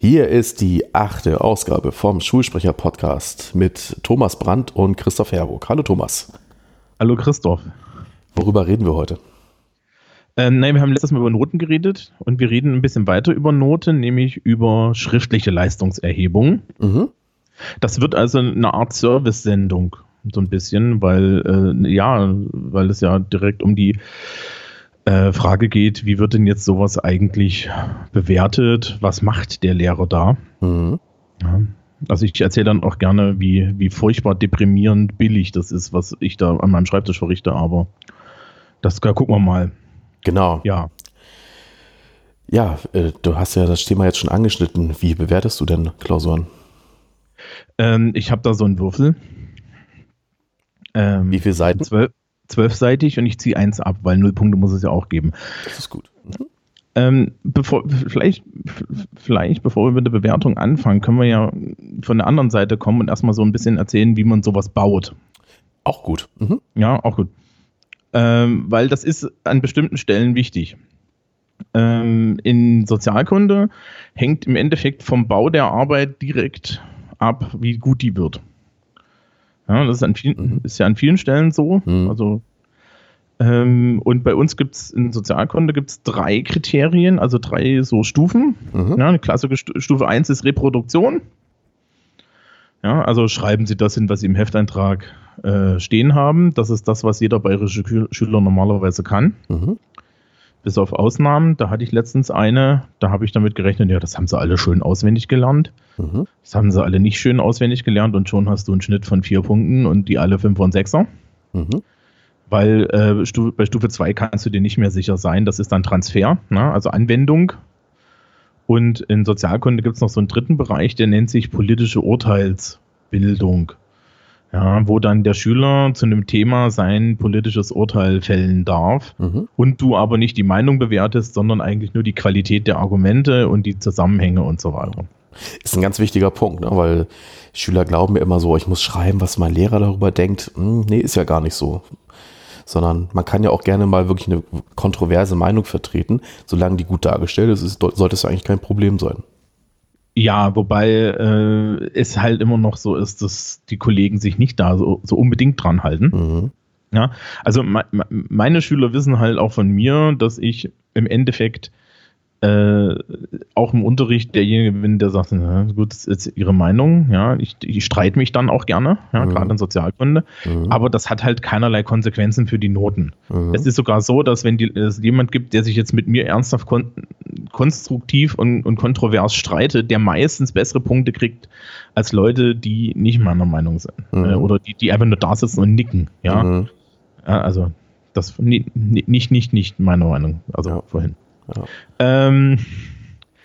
Hier ist die achte Ausgabe vom Schulsprecher-Podcast mit Thomas Brandt und Christoph Herburg. Hallo Thomas. Hallo Christoph. Worüber reden wir heute? Ähm, nein, wir haben letztes Mal über Noten geredet und wir reden ein bisschen weiter über Noten, nämlich über schriftliche Leistungserhebung. Mhm. Das wird also eine Art Service-Sendung, so ein bisschen, weil, äh, ja, weil es ja direkt um die äh, Frage geht, wie wird denn jetzt sowas eigentlich bewertet? Was macht der Lehrer da? Mhm. Ja. Also ich erzähle dann auch gerne, wie, wie furchtbar deprimierend billig das ist, was ich da an meinem Schreibtisch verrichte, aber das da gucken wir mal. Genau. Ja. Ja, äh, du hast ja das Thema jetzt schon angeschnitten. Wie bewertest du denn Klausuren? Ähm, ich habe da so einen Würfel. Ähm, wie viele Seiten? Zwölf, zwölfseitig und ich ziehe eins ab, weil null Punkte muss es ja auch geben. Das ist gut. Mhm. Ähm, bevor, vielleicht, vielleicht, bevor wir mit der Bewertung anfangen, können wir ja von der anderen Seite kommen und erstmal so ein bisschen erzählen, wie man sowas baut. Auch gut. Mhm. Ja, auch gut. Ähm, weil das ist an bestimmten Stellen wichtig. Ähm, in Sozialkunde hängt im Endeffekt vom Bau der Arbeit direkt ab, wie gut die wird. Ja, das ist, an vielen, mhm. ist ja an vielen Stellen so. Mhm. Also, ähm, und bei uns gibt es in Sozialkunde gibt's drei Kriterien, also drei so Stufen. Mhm. Ja, eine klassische Stufe 1 ist Reproduktion. Ja, also schreiben Sie das hin, was Sie im Hefteintrag äh, stehen haben. Das ist das, was jeder bayerische Schüler normalerweise kann. Mhm bis auf Ausnahmen. Da hatte ich letztens eine, da habe ich damit gerechnet, ja, das haben sie alle schön auswendig gelernt. Mhm. Das haben sie alle nicht schön auswendig gelernt und schon hast du einen Schnitt von vier Punkten und die alle fünf und sechser. Mhm. Weil äh, Stufe, bei Stufe 2 kannst du dir nicht mehr sicher sein. Das ist dann Transfer, ne? also Anwendung. Und in Sozialkunde gibt es noch so einen dritten Bereich, der nennt sich politische Urteilsbildung ja, wo dann der Schüler zu einem Thema sein politisches Urteil fällen darf mhm. und du aber nicht die Meinung bewertest, sondern eigentlich nur die Qualität der Argumente und die Zusammenhänge und so weiter. Ist ein ganz wichtiger Punkt, ne? weil Schüler glauben mir immer so, ich muss schreiben, was mein Lehrer darüber denkt. Hm, nee, ist ja gar nicht so. Sondern man kann ja auch gerne mal wirklich eine kontroverse Meinung vertreten. Solange die gut dargestellt ist, ist sollte es eigentlich kein Problem sein. Ja, wobei äh, es halt immer noch so ist, dass die Kollegen sich nicht da so, so unbedingt dran halten. Mhm. Ja, also me meine Schüler wissen halt auch von mir, dass ich im Endeffekt äh, auch im Unterricht derjenige bin, der sagt, na, gut, das ist Ihre Meinung, ja, ich, ich streite mich dann auch gerne, ja, mhm. gerade in Sozialkunde, mhm. aber das hat halt keinerlei Konsequenzen für die Noten. Mhm. Es ist sogar so, dass wenn die, es jemand gibt, der sich jetzt mit mir ernsthaft kon konstruktiv und, und kontrovers streitet, der meistens bessere Punkte kriegt als Leute, die nicht meiner Meinung sind mhm. äh, oder die, die einfach nur da sitzen und nicken, ja, mhm. ja also das nicht, nicht, nicht, nicht meiner Meinung, also ja. vorhin. Ja. Ähm,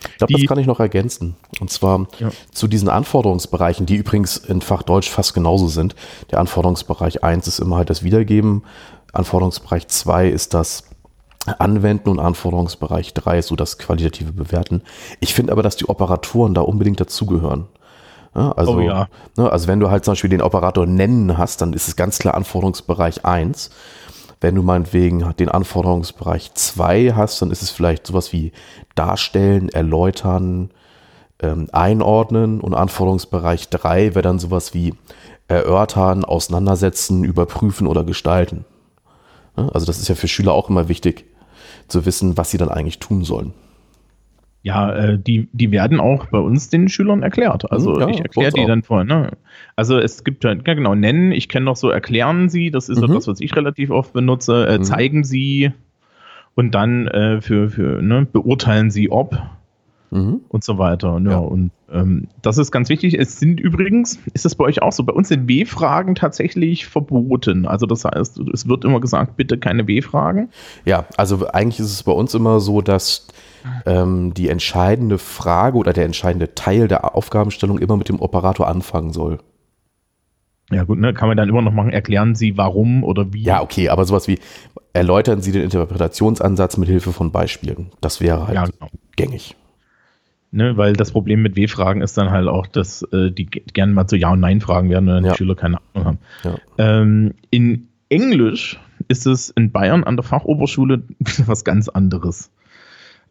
ich glaube, das kann ich noch ergänzen. Und zwar ja. zu diesen Anforderungsbereichen, die übrigens in Fach Deutsch fast genauso sind. Der Anforderungsbereich 1 ist immer halt das Wiedergeben. Anforderungsbereich 2 ist das Anwenden und Anforderungsbereich 3 ist so das qualitative Bewerten. Ich finde aber, dass die Operatoren da unbedingt dazugehören. Ja, also, oh ja. Ne, also wenn du halt zum Beispiel den Operator nennen hast, dann ist es ganz klar Anforderungsbereich 1. Wenn du meinetwegen den Anforderungsbereich 2 hast, dann ist es vielleicht sowas wie darstellen, erläutern, ähm, einordnen und Anforderungsbereich 3 wäre dann sowas wie erörtern, auseinandersetzen, überprüfen oder gestalten. Also das ist ja für Schüler auch immer wichtig zu wissen, was sie dann eigentlich tun sollen. Ja, äh, die, die werden auch bei uns den Schülern erklärt. Also ja, ich erkläre die dann vorher. Ne? Also es gibt halt, ja genau, nennen, ich kenne noch so erklären Sie, das ist mhm. das, was ich relativ oft benutze, äh, mhm. zeigen Sie und dann äh, für, für ne, beurteilen Sie ob mhm. und so weiter. Ja, ja. Und ähm, das ist ganz wichtig. Es sind übrigens, ist das bei euch auch so, bei uns sind W-Fragen tatsächlich verboten. Also das heißt, es wird immer gesagt, bitte keine W-Fragen. Ja, also eigentlich ist es bei uns immer so, dass ähm, die entscheidende Frage oder der entscheidende Teil der Aufgabenstellung immer mit dem Operator anfangen soll. Ja gut, ne, kann man dann immer noch machen, erklären Sie warum oder wie. Ja, okay, aber sowas wie erläutern Sie den Interpretationsansatz mit Hilfe von Beispielen. Das wäre halt ja, genau. gängig. Ne, weil das Problem mit W-Fragen ist dann halt auch, dass äh, die gerne mal zu Ja- und Nein-Fragen werden und dann ja. die Schüler keine Ahnung haben. Ja. Ähm, in Englisch ist es in Bayern an der Fachoberschule was ganz anderes.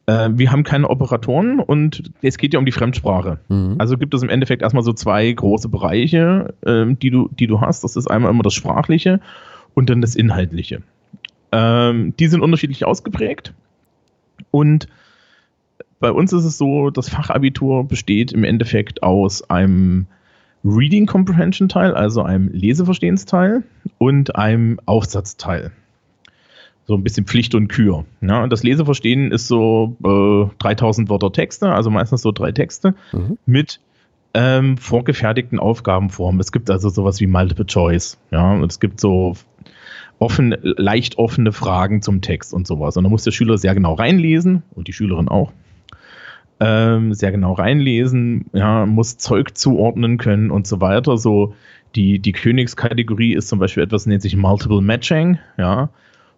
Äh, wir haben keine Operatoren und es geht ja um die Fremdsprache. Mhm. Also gibt es im Endeffekt erstmal so zwei große Bereiche, äh, die, du, die du hast. Das ist einmal immer das Sprachliche und dann das Inhaltliche. Ähm, die sind unterschiedlich ausgeprägt und bei uns ist es so, das Fachabitur besteht im Endeffekt aus einem Reading Comprehension Teil, also einem Leseverstehensteil und einem Aufsatzteil. So ein bisschen Pflicht und Kür. Ja, das Leseverstehen ist so äh, 3000 Wörter Texte, also meistens so drei Texte mhm. mit ähm, vorgefertigten Aufgabenformen. Es gibt also sowas wie Multiple Choice. Ja, und es gibt so offen, leicht offene Fragen zum Text und sowas. Und da muss der Schüler sehr genau reinlesen und die Schülerin auch ähm, sehr genau reinlesen, ja, muss Zeug zuordnen können und so weiter. So die, die Königskategorie ist zum Beispiel etwas, nennt sich Multiple Matching, ja,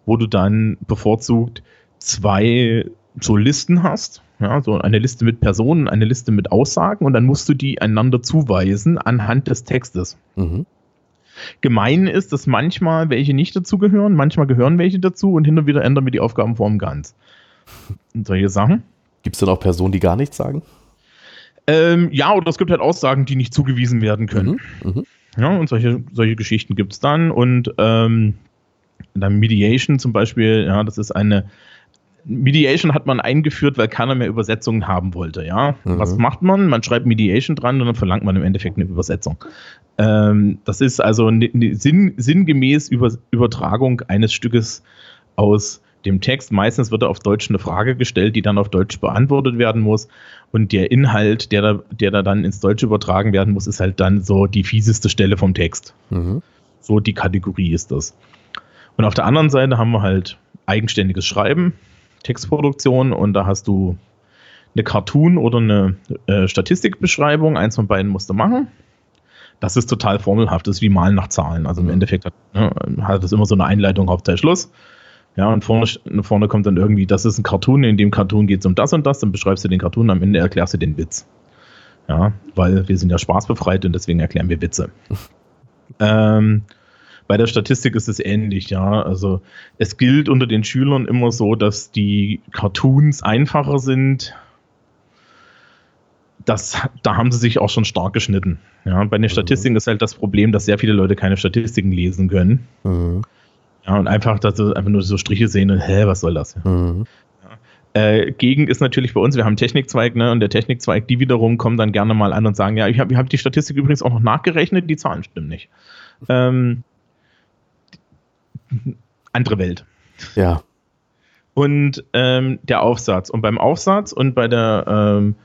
wo du dann bevorzugt zwei so Listen hast, ja, so eine Liste mit Personen, eine Liste mit Aussagen und dann musst du die einander zuweisen anhand des Textes. Mhm. Gemein ist, dass manchmal welche nicht dazugehören, manchmal gehören welche dazu und hinter wieder ändern wir die Aufgabenform ganz. Und solche Sachen. Gibt es denn auch Personen, die gar nichts sagen? Ähm, ja, oder es gibt halt Aussagen, die nicht zugewiesen werden können. Mhm, mh. Ja, und solche, solche Geschichten gibt es dann. Und ähm, dann Mediation zum Beispiel, ja, das ist eine Mediation hat man eingeführt, weil keiner mehr Übersetzungen haben wollte. Ja, mhm. was macht man? Man schreibt Mediation dran und dann verlangt man im Endeffekt eine Übersetzung. Ähm, das ist also eine, eine sinn, sinngemäß Über, Übertragung eines Stückes aus dem Text. Meistens wird auf Deutsch eine Frage gestellt, die dann auf Deutsch beantwortet werden muss. Und der Inhalt, der da, der da dann ins Deutsche übertragen werden muss, ist halt dann so die fieseste Stelle vom Text. Mhm. So die Kategorie ist das. Und auf der anderen Seite haben wir halt eigenständiges Schreiben, Textproduktion und da hast du eine Cartoon oder eine äh, Statistikbeschreibung. Eins von beiden musst du machen. Das ist total formelhaft, das ist wie Malen nach Zahlen. Also im mhm. Endeffekt hat, ne, hat das immer so eine Einleitung, Hauptteil, Schluss. Ja, und vorne, vorne kommt dann irgendwie, das ist ein Cartoon, in dem Cartoon geht es um das und das, dann beschreibst du den Cartoon, am Ende erklärst du den Witz. Ja, weil wir sind ja spaßbefreit und deswegen erklären wir Witze. ähm, bei der Statistik ist es ähnlich, ja. Also es gilt unter den Schülern immer so, dass die Cartoons einfacher sind. Das, da haben sie sich auch schon stark geschnitten. Ja, bei den mhm. Statistiken ist halt das Problem, dass sehr viele Leute keine Statistiken lesen können. Mhm. Ja, und einfach, dass sie einfach nur so Striche sehen und, hä, was soll das? Mhm. Äh, Gegend ist natürlich bei uns, wir haben einen Technikzweig, ne, und der Technikzweig, die wiederum kommen dann gerne mal an und sagen, ja, ich habe hab die Statistik übrigens auch noch nachgerechnet, die Zahlen stimmen nicht. Ähm, andere Welt. Ja. Und ähm, der Aufsatz. Und beim Aufsatz und bei der ähm,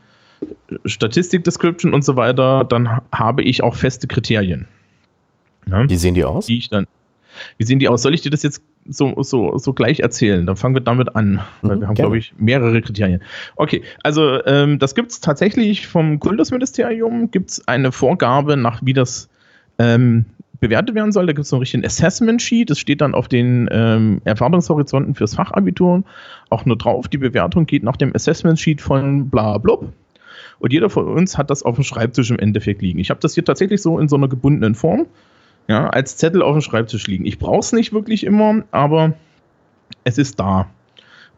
Statistik-Description und so weiter, dann habe ich auch feste Kriterien. Ja? Wie sehen die aus? Die ich dann, wie sehen die aus? Soll ich dir das jetzt so, so, so gleich erzählen? Dann fangen wir damit an, weil mhm, wir haben, glaube ich, mehrere Kriterien. Okay, also ähm, das gibt es tatsächlich vom Kultusministerium, gibt es eine Vorgabe, nach wie das ähm, bewertet werden soll. Da gibt es so einen richtigen Assessment Sheet. Das steht dann auf den ähm, Erwartungshorizonten fürs Fachabitur auch nur drauf. Die Bewertung geht nach dem Assessment Sheet von bla blub. Und jeder von uns hat das auf dem Schreibtisch im Endeffekt liegen. Ich habe das hier tatsächlich so in so einer gebundenen Form ja, als Zettel auf dem Schreibtisch liegen. Ich brauche es nicht wirklich immer, aber es ist da.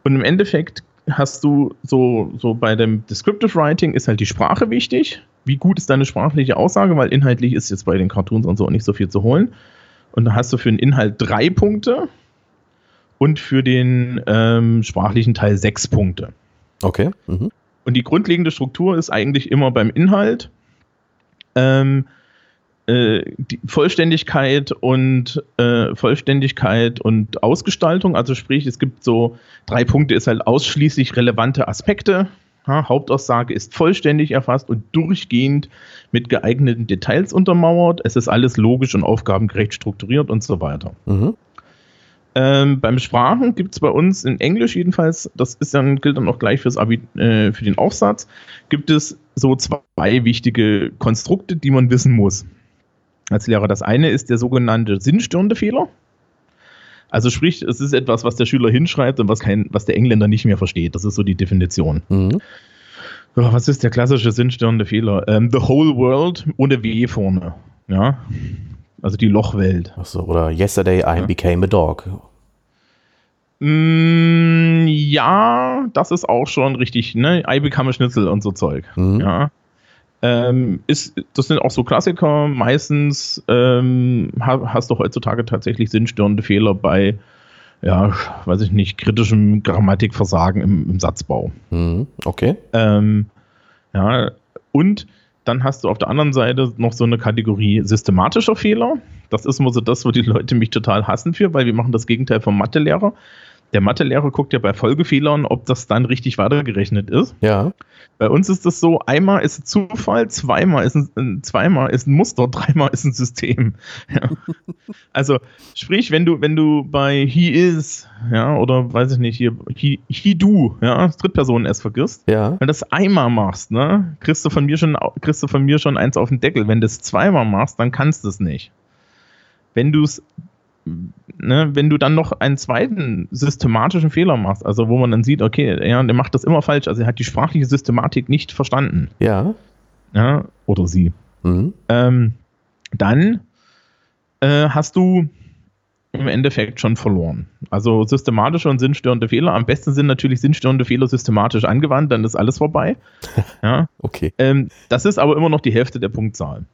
Und im Endeffekt hast du so, so bei dem Descriptive Writing ist halt die Sprache wichtig. Wie gut ist deine sprachliche Aussage, weil inhaltlich ist jetzt bei den Cartoons und so nicht so viel zu holen. Und da hast du für den Inhalt drei Punkte und für den ähm, sprachlichen Teil sechs Punkte. Okay. Mhm. Und die grundlegende Struktur ist eigentlich immer beim Inhalt. Ähm, äh, die Vollständigkeit und äh, Vollständigkeit und Ausgestaltung. Also sprich, es gibt so drei Punkte, ist halt ausschließlich relevante Aspekte. Ja, Hauptaussage ist vollständig erfasst und durchgehend mit geeigneten Details untermauert. Es ist alles logisch und aufgabengerecht strukturiert und so weiter. Mhm. Ähm, beim Sprachen gibt es bei uns in Englisch jedenfalls, das ist dann, gilt dann auch gleich fürs Abi, äh, für den Aufsatz, gibt es so zwei wichtige Konstrukte, die man wissen muss als Lehrer. Das eine ist der sogenannte sinnstörende Fehler. Also sprich, es ist etwas, was der Schüler hinschreibt und was, kein, was der Engländer nicht mehr versteht. Das ist so die Definition. Mhm. Oh, was ist der klassische sinnstörende Fehler? Ähm, the whole world ohne W vorne. Ja. Also die Lochwelt. Achso, oder Yesterday I ja. became a dog. Mm, ja, das ist auch schon richtig, ne? I become a Schnitzel und so Zeug. Mhm. Ja. Ähm, ist, das sind auch so Klassiker. Meistens ähm, hast du heutzutage tatsächlich sinnstörende Fehler bei, ja, weiß ich nicht, kritischem Grammatikversagen im, im Satzbau. Mhm. Okay. Ähm, ja, und dann hast du auf der anderen Seite noch so eine Kategorie systematischer Fehler. Das ist immer so das, wo die Leute mich total hassen für, weil wir machen das Gegenteil vom Mathelehrer der Mathelehrer guckt ja bei Folgefehlern, ob das dann richtig weitergerechnet ist. Ja. Bei uns ist das so, einmal ist Zufall, zweimal ist ein, zweimal ist ein Muster, dreimal ist ein System. Ja. Also, sprich, wenn du, wenn du bei he is, ja, oder weiß ich nicht, hier, he, he do, ja, Drittpersonen S vergisst, ja. wenn du das einmal machst, ne, kriegst du von mir schon, kriegst du von mir schon eins auf den Deckel. Wenn du es zweimal machst, dann kannst du es nicht. Wenn du es ne, wenn du dann noch einen zweiten systematischen Fehler machst, also wo man dann sieht, okay, ja, der macht das immer falsch, also er hat die sprachliche Systematik nicht verstanden. Ja. Ja, oder sie. Mhm. Ähm, dann äh, hast du im Endeffekt schon verloren. Also systematische und sinnstörende Fehler. Am besten sind natürlich sinnstörende Fehler systematisch angewandt, dann ist alles vorbei. Ja. okay. Ähm, das ist aber immer noch die Hälfte der Punktzahl.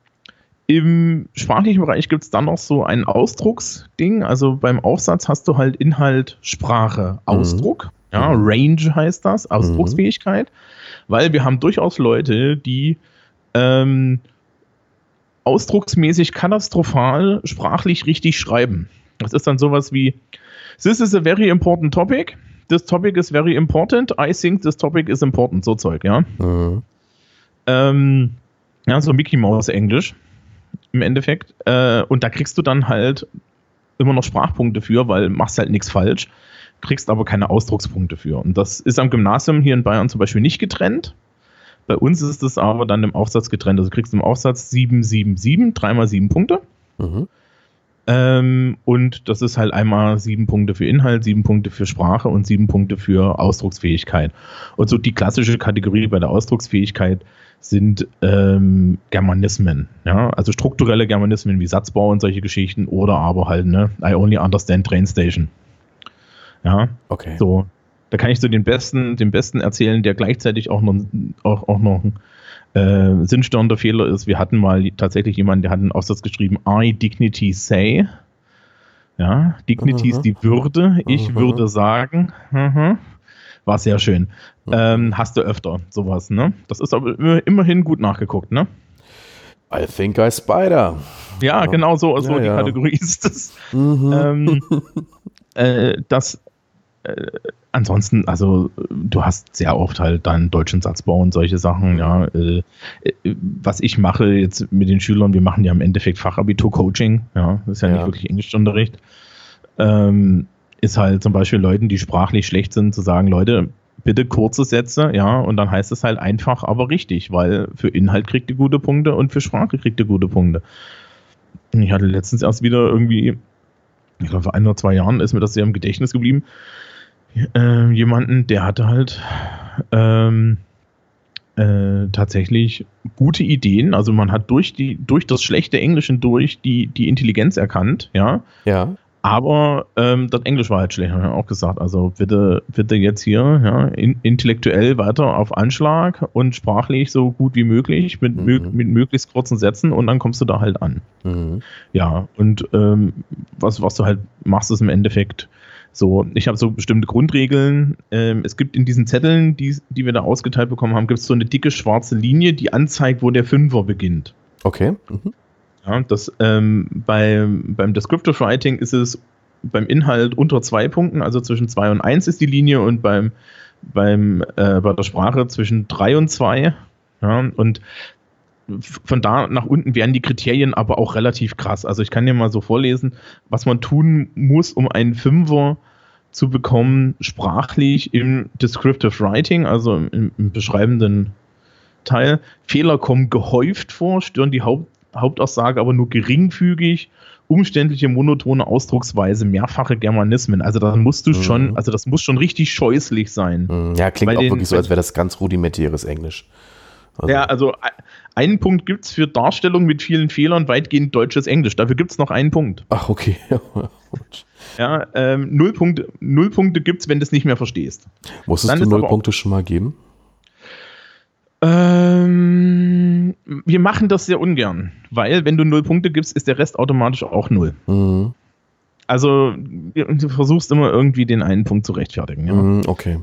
Im sprachlichen Bereich gibt es dann noch so ein Ausdrucksding. Also beim Aufsatz hast du halt Inhalt, Sprache, Ausdruck. Mhm. Ja, mhm. Range heißt das, Ausdrucksfähigkeit. Mhm. Weil wir haben durchaus Leute, die ähm, ausdrucksmäßig katastrophal sprachlich richtig schreiben. Das ist dann sowas wie: This is a very important topic. This topic is very important. I think this topic is important. So Zeug, ja. Mhm. Ähm, ja, so Mickey Mouse Englisch im Endeffekt. Äh, und da kriegst du dann halt immer noch Sprachpunkte für, weil machst halt nichts falsch, kriegst aber keine Ausdruckspunkte für. Und das ist am Gymnasium hier in Bayern zum Beispiel nicht getrennt. Bei uns ist es aber dann im Aufsatz getrennt. Also du kriegst im Aufsatz 7, 7, 7, dreimal 7 Punkte. Mhm. Ähm, und das ist halt einmal sieben Punkte für Inhalt, sieben Punkte für Sprache und sieben Punkte für Ausdrucksfähigkeit. Und so die klassische Kategorie bei der Ausdrucksfähigkeit sind ähm, Germanismen. Ja? Also strukturelle Germanismen wie Satzbau und solche Geschichten oder aber halt, ne, I only understand train station. Ja, okay. So, da kann ich so den besten, den besten erzählen, der gleichzeitig auch noch, auch, auch noch ein äh, sinnstörender Fehler ist. Wir hatten mal tatsächlich jemanden, der hat einen Aufsatz geschrieben, I dignity say. Ja, Dignity mhm. ist die Würde. Ich mhm. würde sagen. Mhm war sehr schön. Ähm, hast du öfter sowas, ne? Das ist aber immerhin gut nachgeguckt, ne? I think I spider. Ja, ja. genau so, so ja, die ja. Kategorie ist das. Mhm. Ähm, äh, das äh, ansonsten, also du hast sehr oft halt deinen deutschen Satzbau und solche Sachen, ja. Äh, äh, was ich mache jetzt mit den Schülern, wir machen ja im Endeffekt Fachabitur-Coaching, ja, das ist ja, nicht wirklich Englischunterricht. Ähm, ist halt zum Beispiel Leuten, die sprachlich schlecht sind, zu sagen, Leute, bitte kurze Sätze, ja, und dann heißt es halt einfach, aber richtig, weil für Inhalt kriegt ihr gute Punkte und für Sprache kriegt ihr gute Punkte. Ich hatte letztens erst wieder irgendwie, ich glaube vor ein oder zwei Jahren ist mir das sehr im Gedächtnis geblieben, äh, jemanden, der hatte halt ähm, äh, tatsächlich gute Ideen. Also man hat durch die, durch das schlechte Englisch durch die, die Intelligenz erkannt, ja. Ja. Aber ähm, das Englisch war halt schlecht, haben wir auch gesagt. Also bitte, bitte jetzt hier ja, in, intellektuell weiter auf Anschlag und sprachlich so gut wie möglich mit, mhm. mit möglichst kurzen Sätzen und dann kommst du da halt an. Mhm. Ja, und ähm, was, was du halt machst, ist im Endeffekt so, ich habe so bestimmte Grundregeln. Ähm, es gibt in diesen Zetteln, die, die wir da ausgeteilt bekommen haben, gibt es so eine dicke schwarze Linie, die anzeigt, wo der Fünfer beginnt. Okay. Mhm. Ja, das, ähm, bei, beim Descriptive Writing ist es beim Inhalt unter zwei Punkten, also zwischen zwei und eins ist die Linie und beim, beim, äh, bei der Sprache zwischen drei und zwei. Ja, und von da nach unten werden die Kriterien aber auch relativ krass. Also ich kann dir mal so vorlesen, was man tun muss, um einen Fünfer zu bekommen, sprachlich im Descriptive Writing, also im, im beschreibenden Teil. Fehler kommen gehäuft vor, stören die Haupt Hauptaussage aber nur geringfügig umständliche, monotone Ausdrucksweise, mehrfache Germanismen. Also da musst du mhm. schon, also das muss schon richtig scheußlich sein. Mhm. Ja, klingt auch den, wirklich so, als wäre das ganz rudimentäres Englisch. Also. Ja, also einen Punkt gibt es für Darstellung mit vielen Fehlern, weitgehend deutsches Englisch. Dafür gibt es noch einen Punkt. Ach, okay. ja, ähm, null, Punkte, null Punkte gibt es, wenn du es nicht mehr verstehst. Musstest Dann du null Punkte schon mal geben? Ähm, wir machen das sehr ungern, weil wenn du null Punkte gibst, ist der Rest automatisch auch null. Mhm. Also du versuchst immer irgendwie den einen Punkt zu rechtfertigen. Ja? Mhm, okay.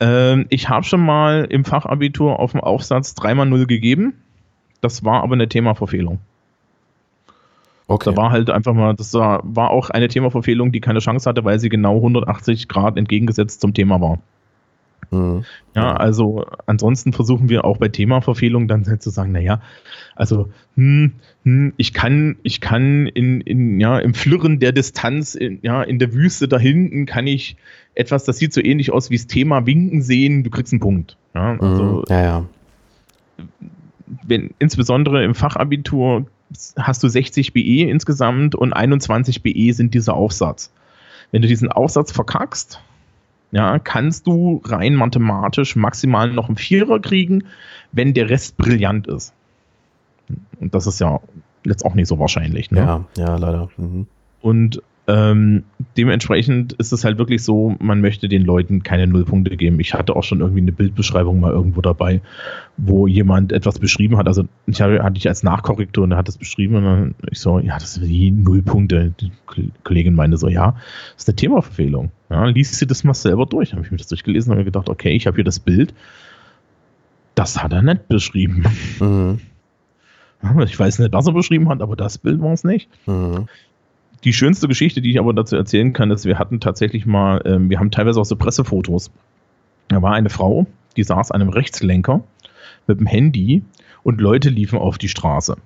Ähm, ich habe schon mal im Fachabitur auf dem Aufsatz dreimal null gegeben. Das war aber eine Themaverfehlung. Okay. Da war halt einfach mal, das war, war auch eine Themaverfehlung, die keine Chance hatte, weil sie genau 180 Grad entgegengesetzt zum Thema war. Mhm. Ja, also ansonsten versuchen wir auch bei Themaverfehlung dann halt zu sagen, naja, also hm, hm, ich kann, ich kann in, in, ja, im Flirren der Distanz, in, ja, in der Wüste da hinten kann ich etwas, das sieht so ähnlich aus wie das Thema Winken sehen, du kriegst einen Punkt. Ja, also, mhm. ja, ja. Wenn, insbesondere im Fachabitur hast du 60 BE insgesamt und 21 BE sind dieser Aufsatz. Wenn du diesen Aufsatz verkackst, ja, kannst du rein mathematisch maximal noch einen Vierer kriegen, wenn der Rest brillant ist. Und das ist ja jetzt auch nicht so wahrscheinlich. Ne? Ja, ja, leider. Mhm. Und ähm, dementsprechend ist es halt wirklich so, man möchte den Leuten keine Nullpunkte geben. Ich hatte auch schon irgendwie eine Bildbeschreibung mal irgendwo dabei, wo jemand etwas beschrieben hat. Also ich hatte, hatte ich als Nachkorrektur und er hat das beschrieben und dann ich so, ja, das sind die Nullpunkte. Die Kollegin meinte so, ja, das ist eine Themaverfehlung. Ja, liest sie das mal selber durch. Dann habe ich mir das durchgelesen und habe gedacht, okay, ich habe hier das Bild. Das hat er nicht beschrieben. Mhm. Ich weiß nicht, was er beschrieben hat, aber das Bild war es nicht. Mhm. Die schönste Geschichte, die ich aber dazu erzählen kann, ist, wir hatten tatsächlich mal, ähm, wir haben teilweise auch so Pressefotos. Da war eine Frau, die saß an einem Rechtslenker mit dem Handy und Leute liefen auf die Straße.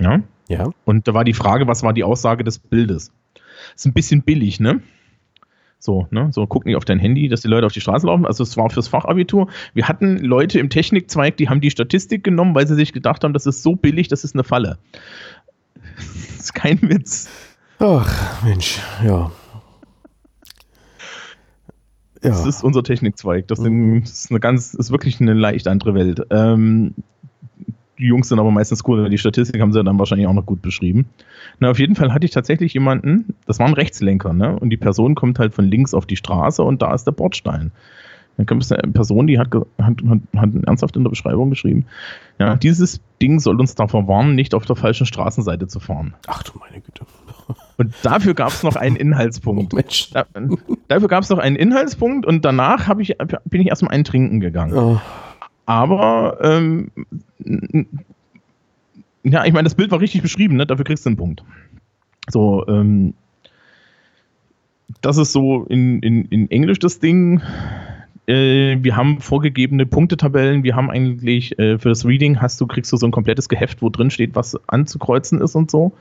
Ja? Ja. Und da war die Frage, was war die Aussage des Bildes? Ist ein bisschen billig, ne? So, ne? So, guck nicht auf dein Handy, dass die Leute auf die Straße laufen. Also, es war fürs Fachabitur. Wir hatten Leute im Technikzweig, die haben die Statistik genommen, weil sie sich gedacht haben, das ist so billig, das ist eine Falle. Das ist kein Witz. Ach, Mensch, ja. Ja. Das ist unser Technikzweig. Das, das ist eine ganz, ist wirklich eine leicht andere Welt. Ähm, die Jungs sind aber meistens cool, die Statistik haben sie dann wahrscheinlich auch noch gut beschrieben. Na, auf jeden Fall hatte ich tatsächlich jemanden, das war ein Rechtslenker, ne? Und die Person kommt halt von links auf die Straße und da ist der Bordstein. Dann kommt es eine Person, die hat, hat, hat, hat ernsthaft in der Beschreibung geschrieben, ja, dieses Ding soll uns davor warnen, nicht auf der falschen Straßenseite zu fahren. Ach du meine Güte. Und dafür gab es noch einen Inhaltspunkt. Oh Mensch. Da, dafür gab es noch einen Inhaltspunkt und danach ich, bin ich erstmal einen trinken gegangen. Oh. Aber ähm, ja, ich meine, das Bild war richtig beschrieben, ne? dafür kriegst du einen Punkt. So, ähm, das ist so in, in, in Englisch das Ding. Äh, wir haben vorgegebene Punktetabellen. Wir haben eigentlich äh, für das Reading hast du, kriegst du so ein komplettes Geheft, wo drin steht, was anzukreuzen ist und so.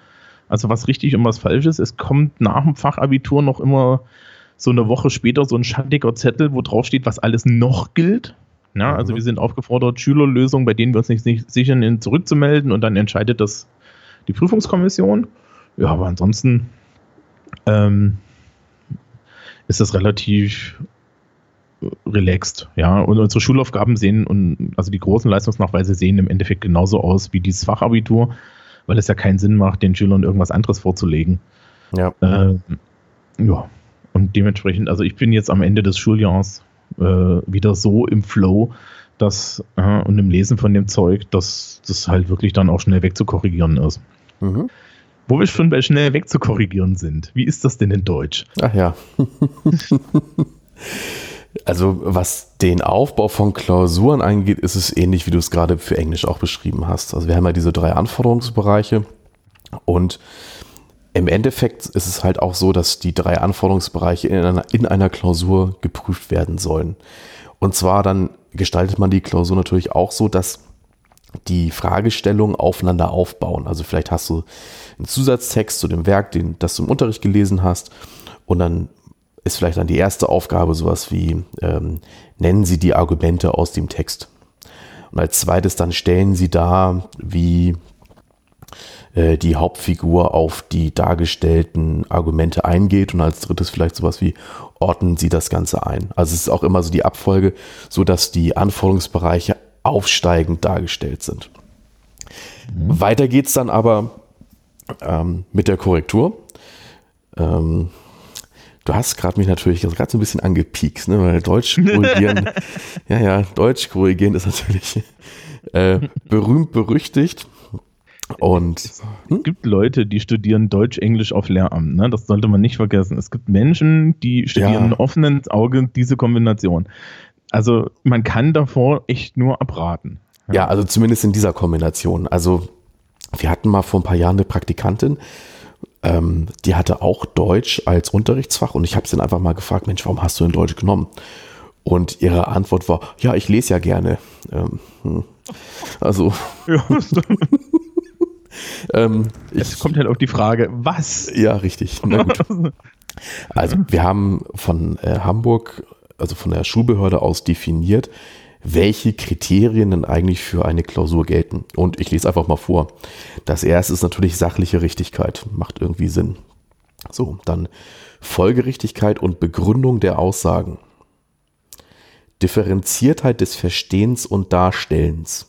Also was richtig und was falsch ist. Es kommt nach dem Fachabitur noch immer so eine Woche später so ein schattiger Zettel, wo drauf steht, was alles noch gilt. Ja, also mhm. wir sind aufgefordert, Schülerlösungen, bei denen wir uns nicht sichern, zurückzumelden und dann entscheidet das die Prüfungskommission. Ja, aber ansonsten ähm, ist das relativ relaxed, ja. Und unsere Schulaufgaben sehen und also die großen Leistungsnachweise sehen im Endeffekt genauso aus wie dieses Fachabitur weil es ja keinen Sinn macht, den Schülern irgendwas anderes vorzulegen. Ja. Äh, ja. Und dementsprechend, also ich bin jetzt am Ende des Schuljahrs äh, wieder so im Flow, dass äh, und im Lesen von dem Zeug, dass das halt wirklich dann auch schnell wegzukorrigieren ist. Mhm. Wo wir schon bei schnell wegzukorrigieren sind. Wie ist das denn in Deutsch? Ach ja. Also was den Aufbau von Klausuren angeht, ist es ähnlich, wie du es gerade für Englisch auch beschrieben hast. Also wir haben ja diese drei Anforderungsbereiche und im Endeffekt ist es halt auch so, dass die drei Anforderungsbereiche in einer, in einer Klausur geprüft werden sollen. Und zwar dann gestaltet man die Klausur natürlich auch so, dass die Fragestellungen aufeinander aufbauen. Also vielleicht hast du einen Zusatztext zu dem Werk, den, das du im Unterricht gelesen hast, und dann ist vielleicht dann die erste Aufgabe sowas wie, ähm, nennen Sie die Argumente aus dem Text. Und als zweites dann stellen Sie dar, wie äh, die Hauptfigur auf die dargestellten Argumente eingeht und als drittes vielleicht sowas wie ordnen Sie das Ganze ein. Also es ist auch immer so die Abfolge, so dass die Anforderungsbereiche aufsteigend dargestellt sind. Mhm. Weiter es dann aber ähm, mit der Korrektur. Ähm, du hast gerade mich natürlich gerade so ein bisschen angepiekst, ne? weil Deutsch korrigieren, ja, ja, Deutsch korrigieren ist natürlich äh, berühmt berüchtigt. Und es hm? gibt Leute, die studieren Deutsch-Englisch auf Lehramt. Ne? Das sollte man nicht vergessen. Es gibt Menschen, die studieren ja. offenen Auge diese Kombination. Also man kann davor echt nur abraten. Ja. ja, also zumindest in dieser Kombination. Also wir hatten mal vor ein paar Jahren eine Praktikantin, ähm, die hatte auch Deutsch als Unterrichtsfach und ich habe sie dann einfach mal gefragt, Mensch, warum hast du denn Deutsch genommen? Und ihre Antwort war, ja, ich lese ja gerne. Ähm, hm. Also. Ja. ähm, es kommt halt auf die Frage, was? Ja, richtig. Also wir haben von äh, Hamburg, also von der Schulbehörde aus definiert, welche Kriterien denn eigentlich für eine Klausur gelten. Und ich lese einfach mal vor. Das erste ist natürlich sachliche Richtigkeit. Macht irgendwie Sinn. So, dann Folgerichtigkeit und Begründung der Aussagen. Differenziertheit des Verstehens und Darstellens.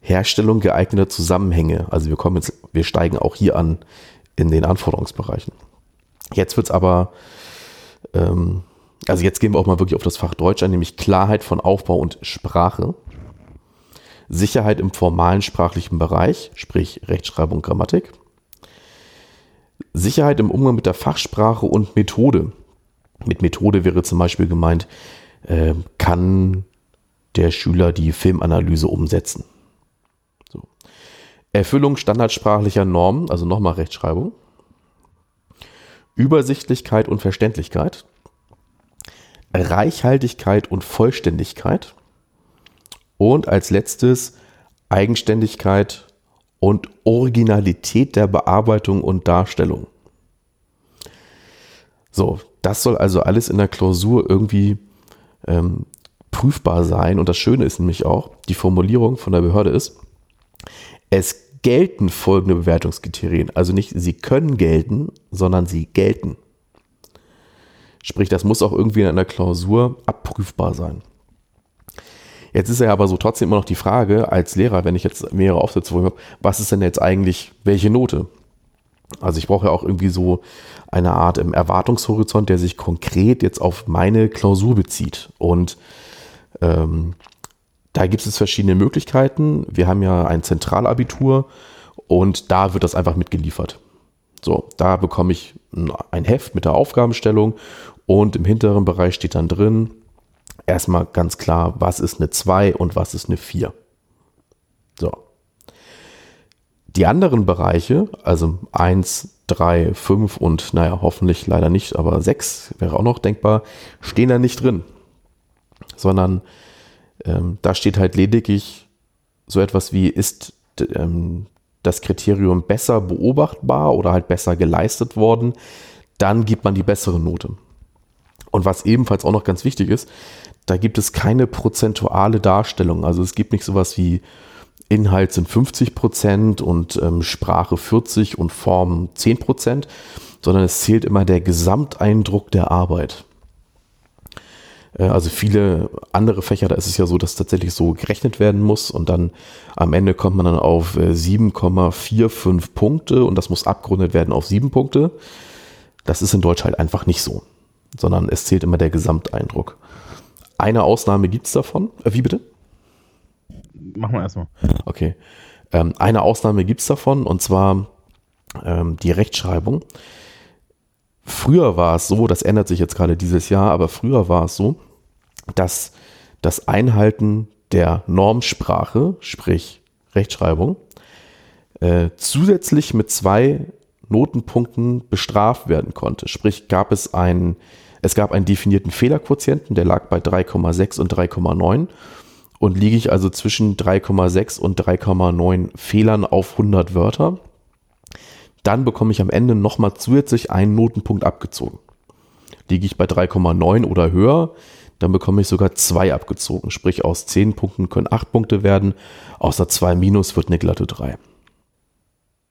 Herstellung geeigneter Zusammenhänge. Also wir kommen jetzt, wir steigen auch hier an in den Anforderungsbereichen. Jetzt wird es aber ähm, also jetzt gehen wir auch mal wirklich auf das Fach Deutsch ein, nämlich Klarheit von Aufbau und Sprache. Sicherheit im formalen sprachlichen Bereich, sprich Rechtschreibung, Grammatik. Sicherheit im Umgang mit der Fachsprache und Methode. Mit Methode wäre zum Beispiel gemeint, äh, kann der Schüler die Filmanalyse umsetzen. So. Erfüllung standardsprachlicher Normen, also nochmal Rechtschreibung. Übersichtlichkeit und Verständlichkeit. Reichhaltigkeit und Vollständigkeit. Und als letztes Eigenständigkeit und Originalität der Bearbeitung und Darstellung. So, das soll also alles in der Klausur irgendwie ähm, prüfbar sein. Und das Schöne ist nämlich auch, die Formulierung von der Behörde ist, es gelten folgende Bewertungskriterien. Also nicht sie können gelten, sondern sie gelten. Sprich, das muss auch irgendwie in einer Klausur abprüfbar sein. Jetzt ist ja aber so trotzdem immer noch die Frage, als Lehrer, wenn ich jetzt mehrere Aufsätze vor mir habe, was ist denn jetzt eigentlich welche Note? Also ich brauche ja auch irgendwie so eine Art Erwartungshorizont, der sich konkret jetzt auf meine Klausur bezieht. Und ähm, da gibt es verschiedene Möglichkeiten. Wir haben ja ein Zentralabitur und da wird das einfach mitgeliefert. So, da bekomme ich ein Heft mit der Aufgabenstellung und im hinteren Bereich steht dann drin, erstmal ganz klar, was ist eine 2 und was ist eine 4. So. Die anderen Bereiche, also 1, 3, 5 und naja, hoffentlich leider nicht, aber 6 wäre auch noch denkbar, stehen da nicht drin. Sondern ähm, da steht halt lediglich so etwas wie, ist ähm, das Kriterium besser beobachtbar oder halt besser geleistet worden, dann gibt man die bessere Note. Und was ebenfalls auch noch ganz wichtig ist, da gibt es keine prozentuale Darstellung. Also es gibt nicht sowas wie Inhalt sind 50 Prozent und ähm, Sprache 40 und Form 10 Prozent, sondern es zählt immer der Gesamteindruck der Arbeit. Äh, also viele andere Fächer, da ist es ja so, dass tatsächlich so gerechnet werden muss und dann am Ende kommt man dann auf 7,45 äh, Punkte und das muss abgerundet werden auf 7 Punkte. Das ist in Deutsch halt einfach nicht so, sondern es zählt immer der Gesamteindruck. Eine Ausnahme gibt es davon. Äh, wie bitte? Machen wir erstmal. Okay. Ähm, eine Ausnahme gibt es davon und zwar ähm, die Rechtschreibung. Früher war es so, das ändert sich jetzt gerade dieses Jahr, aber früher war es so, dass das Einhalten der Normsprache, sprich Rechtschreibung, äh, zusätzlich mit zwei Notenpunkten bestraft werden konnte. Sprich, gab es einen, es gab einen definierten Fehlerquotienten, der lag bei 3,6 und 3,9 und liege ich also zwischen 3,6 und 3,9 Fehlern auf 100 Wörter, dann bekomme ich am Ende nochmal zusätzlich einen Notenpunkt abgezogen. Liege ich bei 3,9 oder höher, dann bekomme ich sogar zwei abgezogen. Sprich, aus 10 Punkten können 8 Punkte werden, außer 2 minus wird eine glatte 3.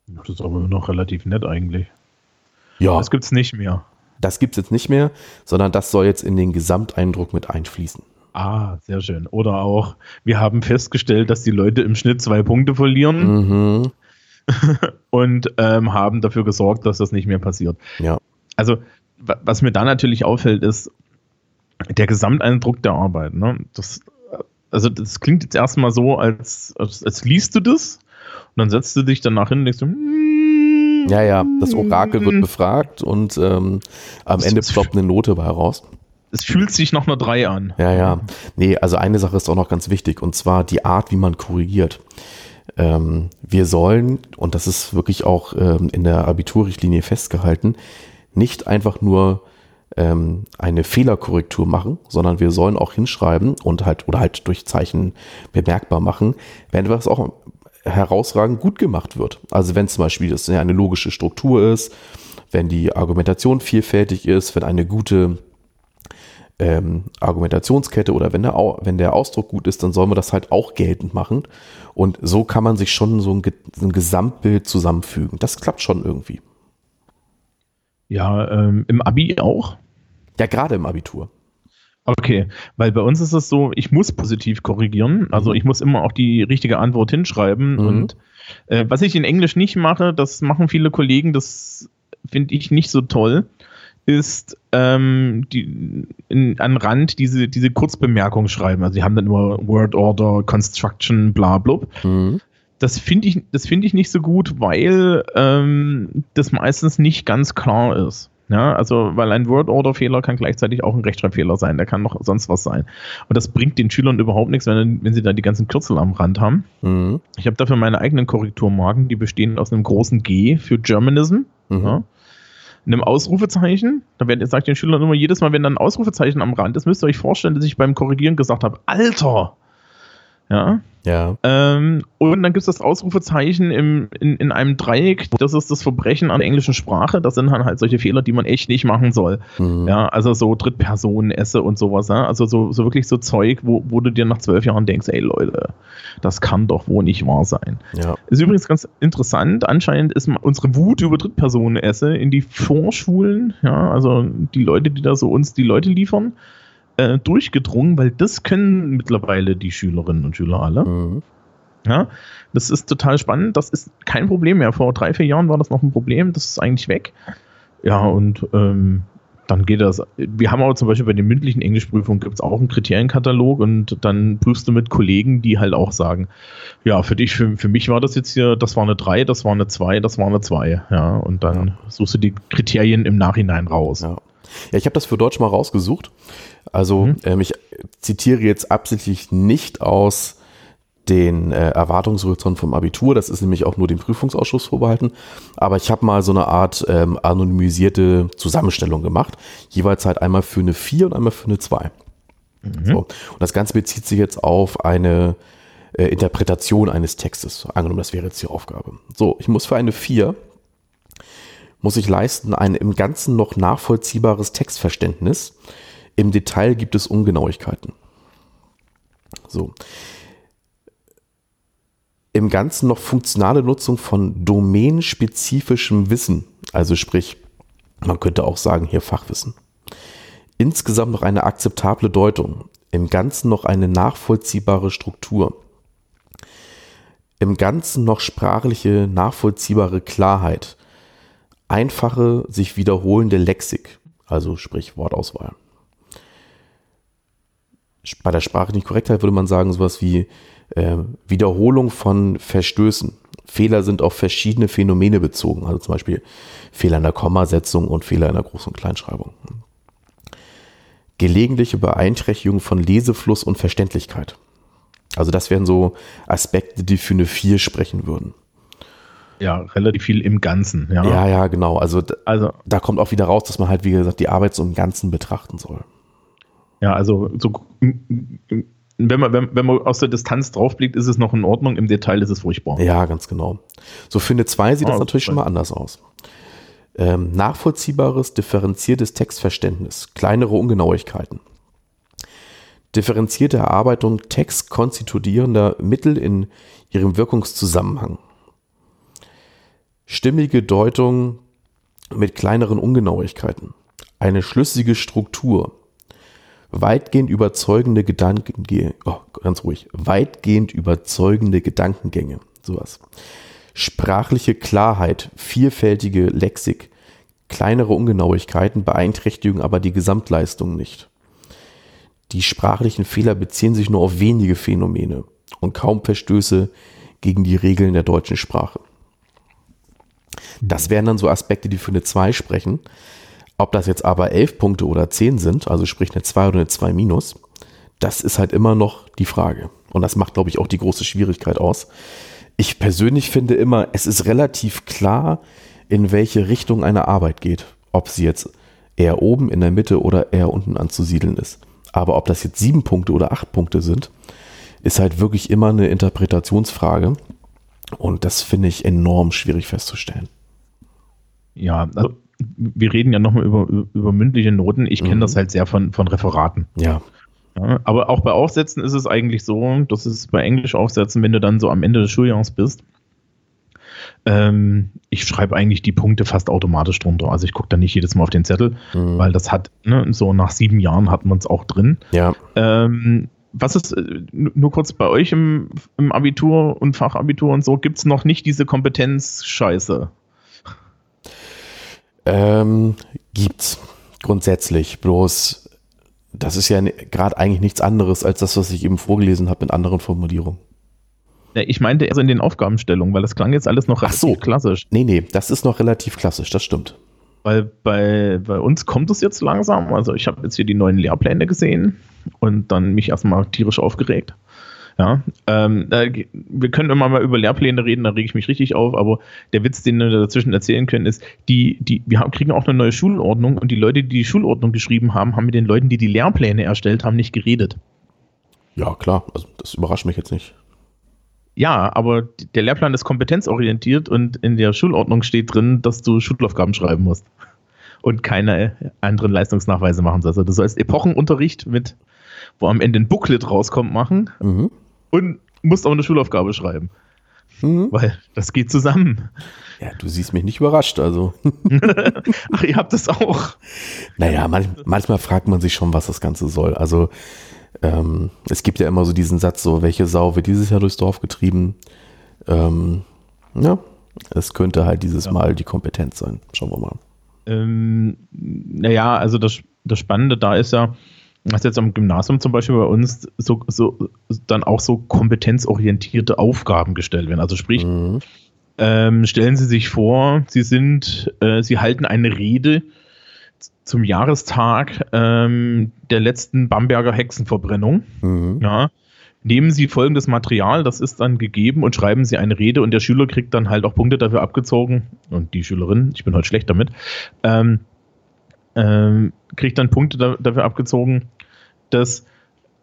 Das ist aber noch relativ nett eigentlich. Ja. Das gibt es nicht mehr. Das gibt es jetzt nicht mehr, sondern das soll jetzt in den Gesamteindruck mit einfließen. Ah, sehr schön. Oder auch, wir haben festgestellt, dass die Leute im Schnitt zwei Punkte verlieren Mhm. und ähm, haben dafür gesorgt, dass das nicht mehr passiert. Ja. Also, wa- was mir da natürlich auffällt, ist der Gesamteindruck der Arbeit. Ne? Das, also, das klingt jetzt erstmal so, als, als, als liest du das und dann setzt du dich danach hin und denkst, du, "Mm, Ja, ja, das Orakel wird befragt und ähm, am Ende ploppt eine Note bei heraus. es fühlt sich nach einer 3 an. Ja, ja. Nee, also eine Sache ist auch noch ganz wichtig und zwar die Art, wie man korrigiert. Ähm, wir sollen, und das ist wirklich auch ähm, in der Abiturrichtlinie festgehalten, nicht einfach nur ähm, eine Fehlerkorrektur machen, sondern wir sollen auch hinschreiben und halt oder halt durch Zeichen bemerkbar machen, wenn etwas auch herausragend gut gemacht wird. Also wenn zum Beispiel das eine logische Struktur ist, wenn die Argumentation vielfältig ist, wenn eine gute ähm, Argumentationskette oder wenn der, wenn der Ausdruck gut ist, dann soll man das halt auch geltend machen. Und so kann man sich schon so ein, ein Gesamtbild zusammenfügen. Das klappt schon irgendwie. Ja, ähm, im Abi auch. Ja, gerade im Abitur. Okay, weil bei uns ist es so, ich muss positiv korrigieren, also ich muss immer auch die richtige Antwort hinschreiben Mhm. und äh, was ich in Englisch nicht mache, das machen viele Kollegen, das finde ich nicht so toll, ist ähm, die, in, an Rand diese, diese Kurzbemerkung schreiben. Also die haben dann immer Word Order, Construction, bla blub. Mhm. Das finde ich, das finde ich nicht so gut, weil ähm, das meistens nicht ganz klar ist. Ja, also, weil ein Word-Order-Fehler kann gleichzeitig auch ein Rechtschreibfehler sein, der kann noch sonst was sein. Und das bringt den Schülern überhaupt nichts, wenn, wenn sie da die ganzen Kürzel am Rand haben. Mhm. Ich habe dafür meine eigenen Korrekturmarken, die bestehen aus einem großen G für Germanism, Mhm. ja, einem Ausrufezeichen. Da werd- sage ich den Schülern immer jedes Mal, wenn da ein Ausrufezeichen am Rand ist, müsst ihr euch vorstellen, dass ich beim Korrigieren gesagt habe, Alter! Ja, Ja. ähm, und dann gibt es das Ausrufezeichen im, in, in einem Dreieck. Das ist das Verbrechen an der englischen Sprache. Das sind dann halt solche Fehler, die man echt nicht machen soll. Mhm. Ja, also so Drittpersonen esse und sowas. Ja? Also so, so wirklich so Zeug, wo, wo du dir nach zwölf Jahren denkst, ey Leute, das kann doch wohl nicht wahr sein. ja. Ist übrigens ganz interessant. Anscheinend ist unsere Wut über Drittpersonen esse in die Vorschulen, ja, also die Leute, die da so uns die Leute liefern, äh, durchgedrungen, weil das können mittlerweile die Schülerinnen und Schüler alle. Mhm. Ja, das ist total spannend. Das ist kein Problem mehr. Vor drei, vier Jahren war das noch ein Problem. Das ist eigentlich weg. Ja, und ähm, dann geht das. Wir haben aber zum Beispiel bei den mündlichen Englischprüfungen gibt es auch einen Kriterienkatalog und dann prüfst du mit Kollegen, die halt auch sagen, ja, für dich, für, für mich war das jetzt hier, das war eine 3, das war eine 2, das war eine 2. Ja, und dann suchst du die Kriterien im Nachhinein raus. Ja. Ja, ich habe das für Deutsch mal rausgesucht. Also Mhm. ähm, ich zitiere jetzt absichtlich nicht aus den äh, Erwartungshorizont vom Abitur. Das ist nämlich auch nur dem Prüfungsausschuss vorbehalten. Aber ich habe mal so eine Art ähm, anonymisierte Zusammenstellung gemacht. Jeweils halt einmal für eine 4 und einmal für eine 2. So. Und das Ganze bezieht sich jetzt auf eine äh, Interpretation eines Textes. Angenommen, das wäre jetzt die Aufgabe. So, ich muss für eine 4 muss ich leisten ein im Ganzen noch nachvollziehbares Textverständnis. Im Detail gibt es Ungenauigkeiten. So. Im Ganzen noch funktionale Nutzung von domänenspezifischem Wissen, also sprich, man könnte auch sagen hier Fachwissen. Insgesamt noch eine akzeptable Deutung. Im Ganzen noch eine nachvollziehbare Struktur. Im Ganzen noch sprachliche, nachvollziehbare Klarheit einfache, sich wiederholende Lexik, also sprich Wortauswahl. Bei der sprachlichen Korrektheit würde man sagen sowas wie äh, Wiederholung von Verstößen. Fehler sind auf verschiedene Phänomene bezogen, also zum Beispiel Fehler in der Kommasetzung und Fehler in der Groß- und Kleinschreibung. Gelegentliche Beeinträchtigung von Lesefluss und Verständlichkeit. Also das wären so Aspekte, die für eine 4 sprechen würden. Ja, relativ viel im Ganzen. Ja, Ja, ja, genau. Also also da kommt auch wieder raus, dass man halt, wie gesagt, die Arbeit so im Ganzen betrachten soll. Ja, also so, wenn man, wenn, wenn man aus der Distanz draufblickt, ist es noch in Ordnung, im Detail ist es furchtbar. Ja, ganz genau. So für eine 2 sieht Ah, das natürlich zwei. schon mal anders aus. Ähm, nachvollziehbares, differenziertes Textverständnis, kleinere Ungenauigkeiten. Differenzierte Erarbeitung textkonstituierender Mittel in ihrem Wirkungszusammenhang. Stimmige Deutung mit kleineren Ungenauigkeiten. Eine schlüssige Struktur. Weitgehend überzeugende Gedankengänge. Oh, ganz ruhig. Weitgehend überzeugende Gedankengänge. Sowas. Sprachliche Klarheit, vielfältige Lexik. Kleinere Ungenauigkeiten beeinträchtigen aber die Gesamtleistung nicht. Die sprachlichen Fehler beziehen sich nur auf wenige Phänomene und kaum Verstöße gegen die Regeln der deutschen Sprache. Das wären dann so Aspekte, die für eine 2 sprechen. Ob das jetzt aber 11 Punkte oder 10 sind, also sprich eine 2 oder eine 2 minus, das ist halt immer noch die Frage. Und das macht, glaube ich, auch die große Schwierigkeit aus. Ich persönlich finde immer, es ist relativ klar, in welche Richtung eine Arbeit geht. Ob sie jetzt eher oben, in der Mitte oder eher unten anzusiedeln ist. Aber ob das jetzt sieben Punkte oder acht Punkte sind, ist halt wirklich immer eine Interpretationsfrage. Und das finde ich enorm schwierig festzustellen. Ja, also wir reden ja nochmal über, über mündliche Noten. Ich kenne mhm. das halt sehr von, von Referaten. Ja. ja. Aber auch bei Aufsätzen ist es eigentlich so, dass es bei Englisch Aufsätzen, wenn du dann so am Ende des Schuljahres bist, ähm, ich schreibe eigentlich die Punkte fast automatisch drunter. Also ich gucke da nicht jedes Mal auf den Zettel, mhm. weil das hat, ne, so nach sieben Jahren hat man es auch drin. Ja. Ähm, was ist, äh, nur kurz bei euch im, im Abitur und Fachabitur und so, gibt es noch nicht diese Kompetenzscheiße? Ähm, gibt's grundsätzlich. Bloß, das ist ja gerade eigentlich nichts anderes als das, was ich eben vorgelesen habe mit anderen Formulierungen. Ich meinte eher so in den Aufgabenstellungen, weil das klang jetzt alles noch Ach so. klassisch. Nee, nee, das ist noch relativ klassisch, das stimmt. Weil bei, bei uns kommt es jetzt langsam. Also ich habe jetzt hier die neuen Lehrpläne gesehen und dann mich erstmal tierisch aufgeregt. Ja, ähm, wir können immer mal über Lehrpläne reden, da rege ich mich richtig auf, aber der Witz, den wir dazwischen erzählen können, ist, die, die, wir haben, kriegen auch eine neue Schulordnung und die Leute, die die Schulordnung geschrieben haben, haben mit den Leuten, die die Lehrpläne erstellt haben, nicht geredet. Ja, klar, also das überrascht mich jetzt nicht. Ja, aber der Lehrplan ist kompetenzorientiert und in der Schulordnung steht drin, dass du Schulaufgaben schreiben musst und keine anderen Leistungsnachweise machen sollst. Also du sollst Epochenunterricht mit, wo am Ende ein Booklet rauskommt, machen mhm. und musst auch eine Schulaufgabe schreiben. Mhm. Weil das geht zusammen. Ja, du siehst mich nicht überrascht, also. Ach, ihr habt das auch. Naja, manch, manchmal fragt man sich schon, was das Ganze soll. Also, ähm, es gibt ja immer so diesen Satz, so, welche Sau wird dieses Jahr durchs Dorf getrieben? Ähm, ja, es könnte halt dieses ja. Mal die Kompetenz sein. Schauen wir mal. Ähm, naja, also das, das Spannende da ist ja, dass jetzt am Gymnasium zum Beispiel bei uns so, so dann auch so kompetenzorientierte Aufgaben gestellt werden. Also sprich, mhm. ähm, stellen Sie sich vor, Sie sind, äh, Sie halten eine Rede zum Jahrestag ähm, der letzten Bamberger Hexenverbrennung. Mhm. Ja, nehmen Sie folgendes Material, das ist dann gegeben und schreiben Sie eine Rede und der Schüler kriegt dann halt auch Punkte dafür abgezogen. Und die Schülerin, ich bin heute schlecht damit, ähm, ähm, kriegt dann Punkte da, dafür abgezogen, dass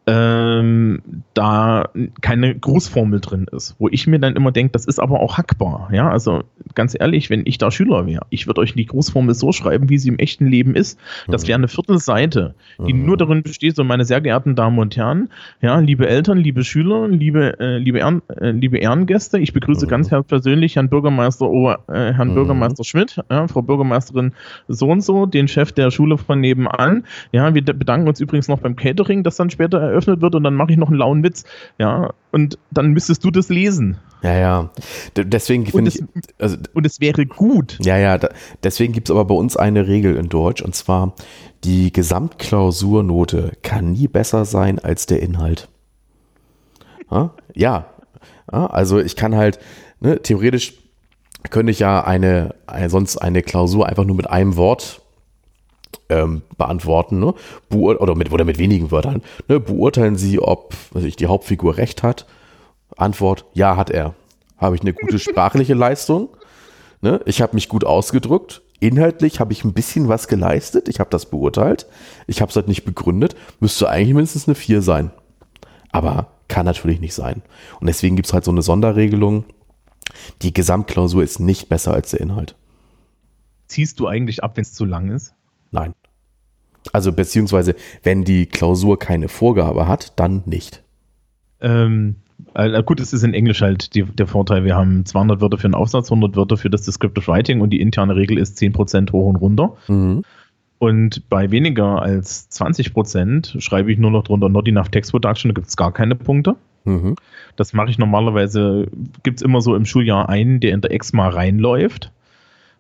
ähm, da keine Grußformel drin ist, wo ich mir dann immer denke, das ist aber auch hackbar. Ja, also ganz ehrlich, wenn ich da Schüler wäre, ich würde euch die Grußformel so schreiben, wie sie im echten Leben ist. Das mhm. wäre eine Viertelseite, die mhm. nur darin besteht, so meine sehr geehrten Damen und Herren, ja, liebe Eltern, liebe Schüler, liebe, äh, liebe, Ehren, äh, liebe Ehrengäste, ich begrüße mhm. ganz herzlich persönlich Herrn Bürgermeister, oh, äh, Herrn mhm. Bürgermeister Schmidt, ja, Frau Bürgermeisterin so und so, den Chef der Schule von nebenan. Ja, wir bedanken uns übrigens noch beim Catering, das dann später eröffnet wird und dann mache ich noch einen lauen Witz. Ja, und dann müsstest du das lesen. Ja, ja. Deswegen finde ich. Also, und es wäre gut. Ja, ja. Da, deswegen gibt es aber bei uns eine Regel in Deutsch und zwar: die Gesamtklausurnote kann nie besser sein als der Inhalt. Ja, ja. also ich kann halt, ne, theoretisch könnte ich ja eine, eine, sonst eine Klausur einfach nur mit einem Wort ähm, beantworten, ne? Beur oder, mit, oder mit wenigen Wörtern. Ne? Beurteilen Sie, ob also ich, die Hauptfigur recht hat. Antwort, ja, hat er. Habe ich eine gute sprachliche Leistung? Ne? Ich habe mich gut ausgedrückt. Inhaltlich habe ich ein bisschen was geleistet. Ich habe das beurteilt. Ich habe es halt nicht begründet. Müsste eigentlich mindestens eine 4 sein. Aber kann natürlich nicht sein. Und deswegen gibt es halt so eine Sonderregelung. Die Gesamtklausur ist nicht besser als der Inhalt. Ziehst du eigentlich ab, wenn es zu lang ist? Nein. Also beziehungsweise, wenn die Klausur keine Vorgabe hat, dann nicht. Ähm, Äh, gut, es ist in Englisch halt die, der Vorteil. Wir haben 200 Wörter für den Aufsatz, 100 Wörter für das Descriptive Writing und die interne Regel ist 10% hoch und runter. Mhm. Und bei weniger als 20% schreibe ich nur noch drunter Not Enough Text Production, da gibt es gar keine Punkte. Mhm. Das mache ich normalerweise, gibt es immer so im Schuljahr einen, der in der Ex mal reinläuft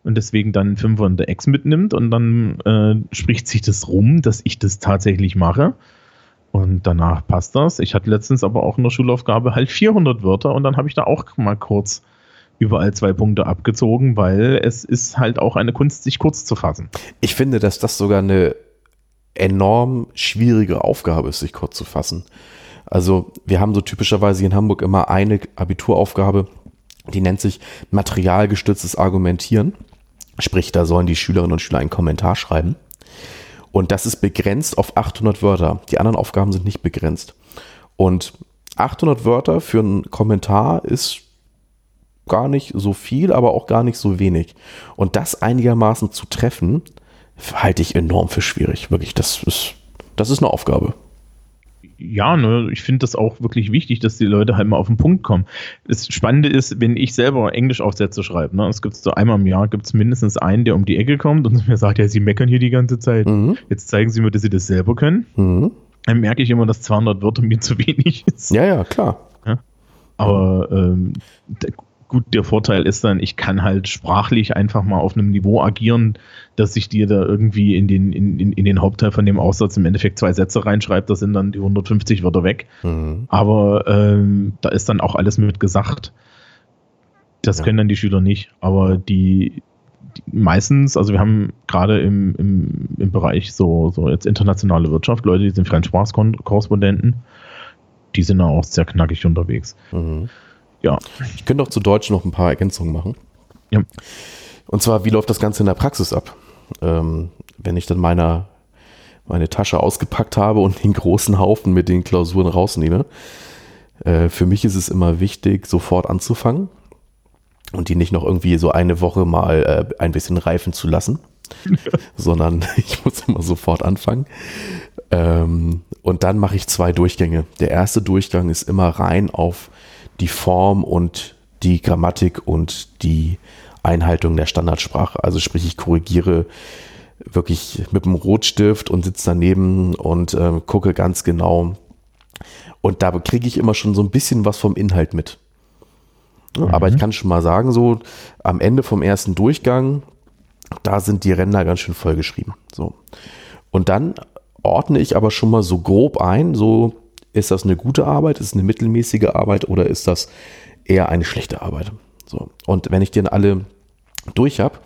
und deswegen dann Fünfer in der Ex mitnimmt und dann äh, spricht sich das rum, dass ich das tatsächlich mache. Und danach passt das. Ich hatte letztens aber auch in der Schulaufgabe halt 400 Wörter und dann habe ich da auch mal kurz überall zwei Punkte abgezogen, weil es ist halt auch eine Kunst, sich kurz zu fassen. Ich finde, dass das sogar eine enorm schwierige Aufgabe ist, sich kurz zu fassen. Also wir haben so typischerweise in Hamburg immer eine Abituraufgabe, die nennt sich materialgestütztes Argumentieren. Sprich, da sollen die Schülerinnen und Schüler einen Kommentar schreiben. Und das ist begrenzt auf 800 Wörter. Die anderen Aufgaben sind nicht begrenzt. Und 800 Wörter für einen Kommentar ist gar nicht so viel, aber auch gar nicht so wenig. Und das einigermaßen zu treffen, halte ich enorm für schwierig. Wirklich, das ist, das ist eine Aufgabe ja, ne, ich finde das auch wirklich wichtig, dass die Leute halt mal auf den Punkt kommen. Das Spannende ist, wenn ich selber Englischaufsätze schreibe, ne, es gibt so einmal im Jahr gibt es mindestens einen, der um die Ecke kommt und mir sagt, ja, sie meckern hier die ganze Zeit. Mhm. Jetzt zeigen sie mir, dass sie das selber können. Mhm. Dann merke ich immer, dass 200 Wörter mir zu wenig ist. Ja, ja, klar. Ja? Aber ähm, gut, der Vorteil ist dann, ich kann halt sprachlich einfach mal auf einem Niveau agieren, dass ich dir da irgendwie in den, in, in, in den Hauptteil von dem Aussatz im Endeffekt zwei Sätze reinschreibe, da sind dann die 150 Wörter weg. Mhm. Aber ähm, da ist dann auch alles mit gesagt. Das ja. können dann die Schüler nicht. Aber die, die meistens, also wir haben gerade im, im, im Bereich so, so jetzt internationale Wirtschaft, Leute, die sind Fremdsprachkorrespondenten, die sind da auch sehr knackig unterwegs. Mhm. Ja. Ich könnte auch zu Deutsch noch ein paar Ergänzungen machen. Ja. Und zwar, wie läuft das Ganze in der Praxis ab? Ähm, wenn ich dann meiner, meine Tasche ausgepackt habe und den großen Haufen mit den Klausuren rausnehme. Äh, für mich ist es immer wichtig, sofort anzufangen und die nicht noch irgendwie so eine Woche mal äh, ein bisschen reifen zu lassen, sondern ich muss immer sofort anfangen. Ähm, und dann mache ich zwei Durchgänge. Der erste Durchgang ist immer rein auf die Form und die Grammatik und die Einhaltung der Standardsprache. Also sprich, ich korrigiere wirklich mit dem Rotstift und sitze daneben und äh, gucke ganz genau. Und da kriege ich immer schon so ein bisschen was vom Inhalt mit. Mhm. Aber ich kann schon mal sagen, so am Ende vom ersten Durchgang, da sind die Ränder ganz schön vollgeschrieben. So. Und dann ordne ich aber schon mal so grob ein, so ist das eine gute Arbeit, ist es eine mittelmäßige Arbeit oder ist das eher eine schlechte Arbeit? So. Und wenn ich dann alle durch habe,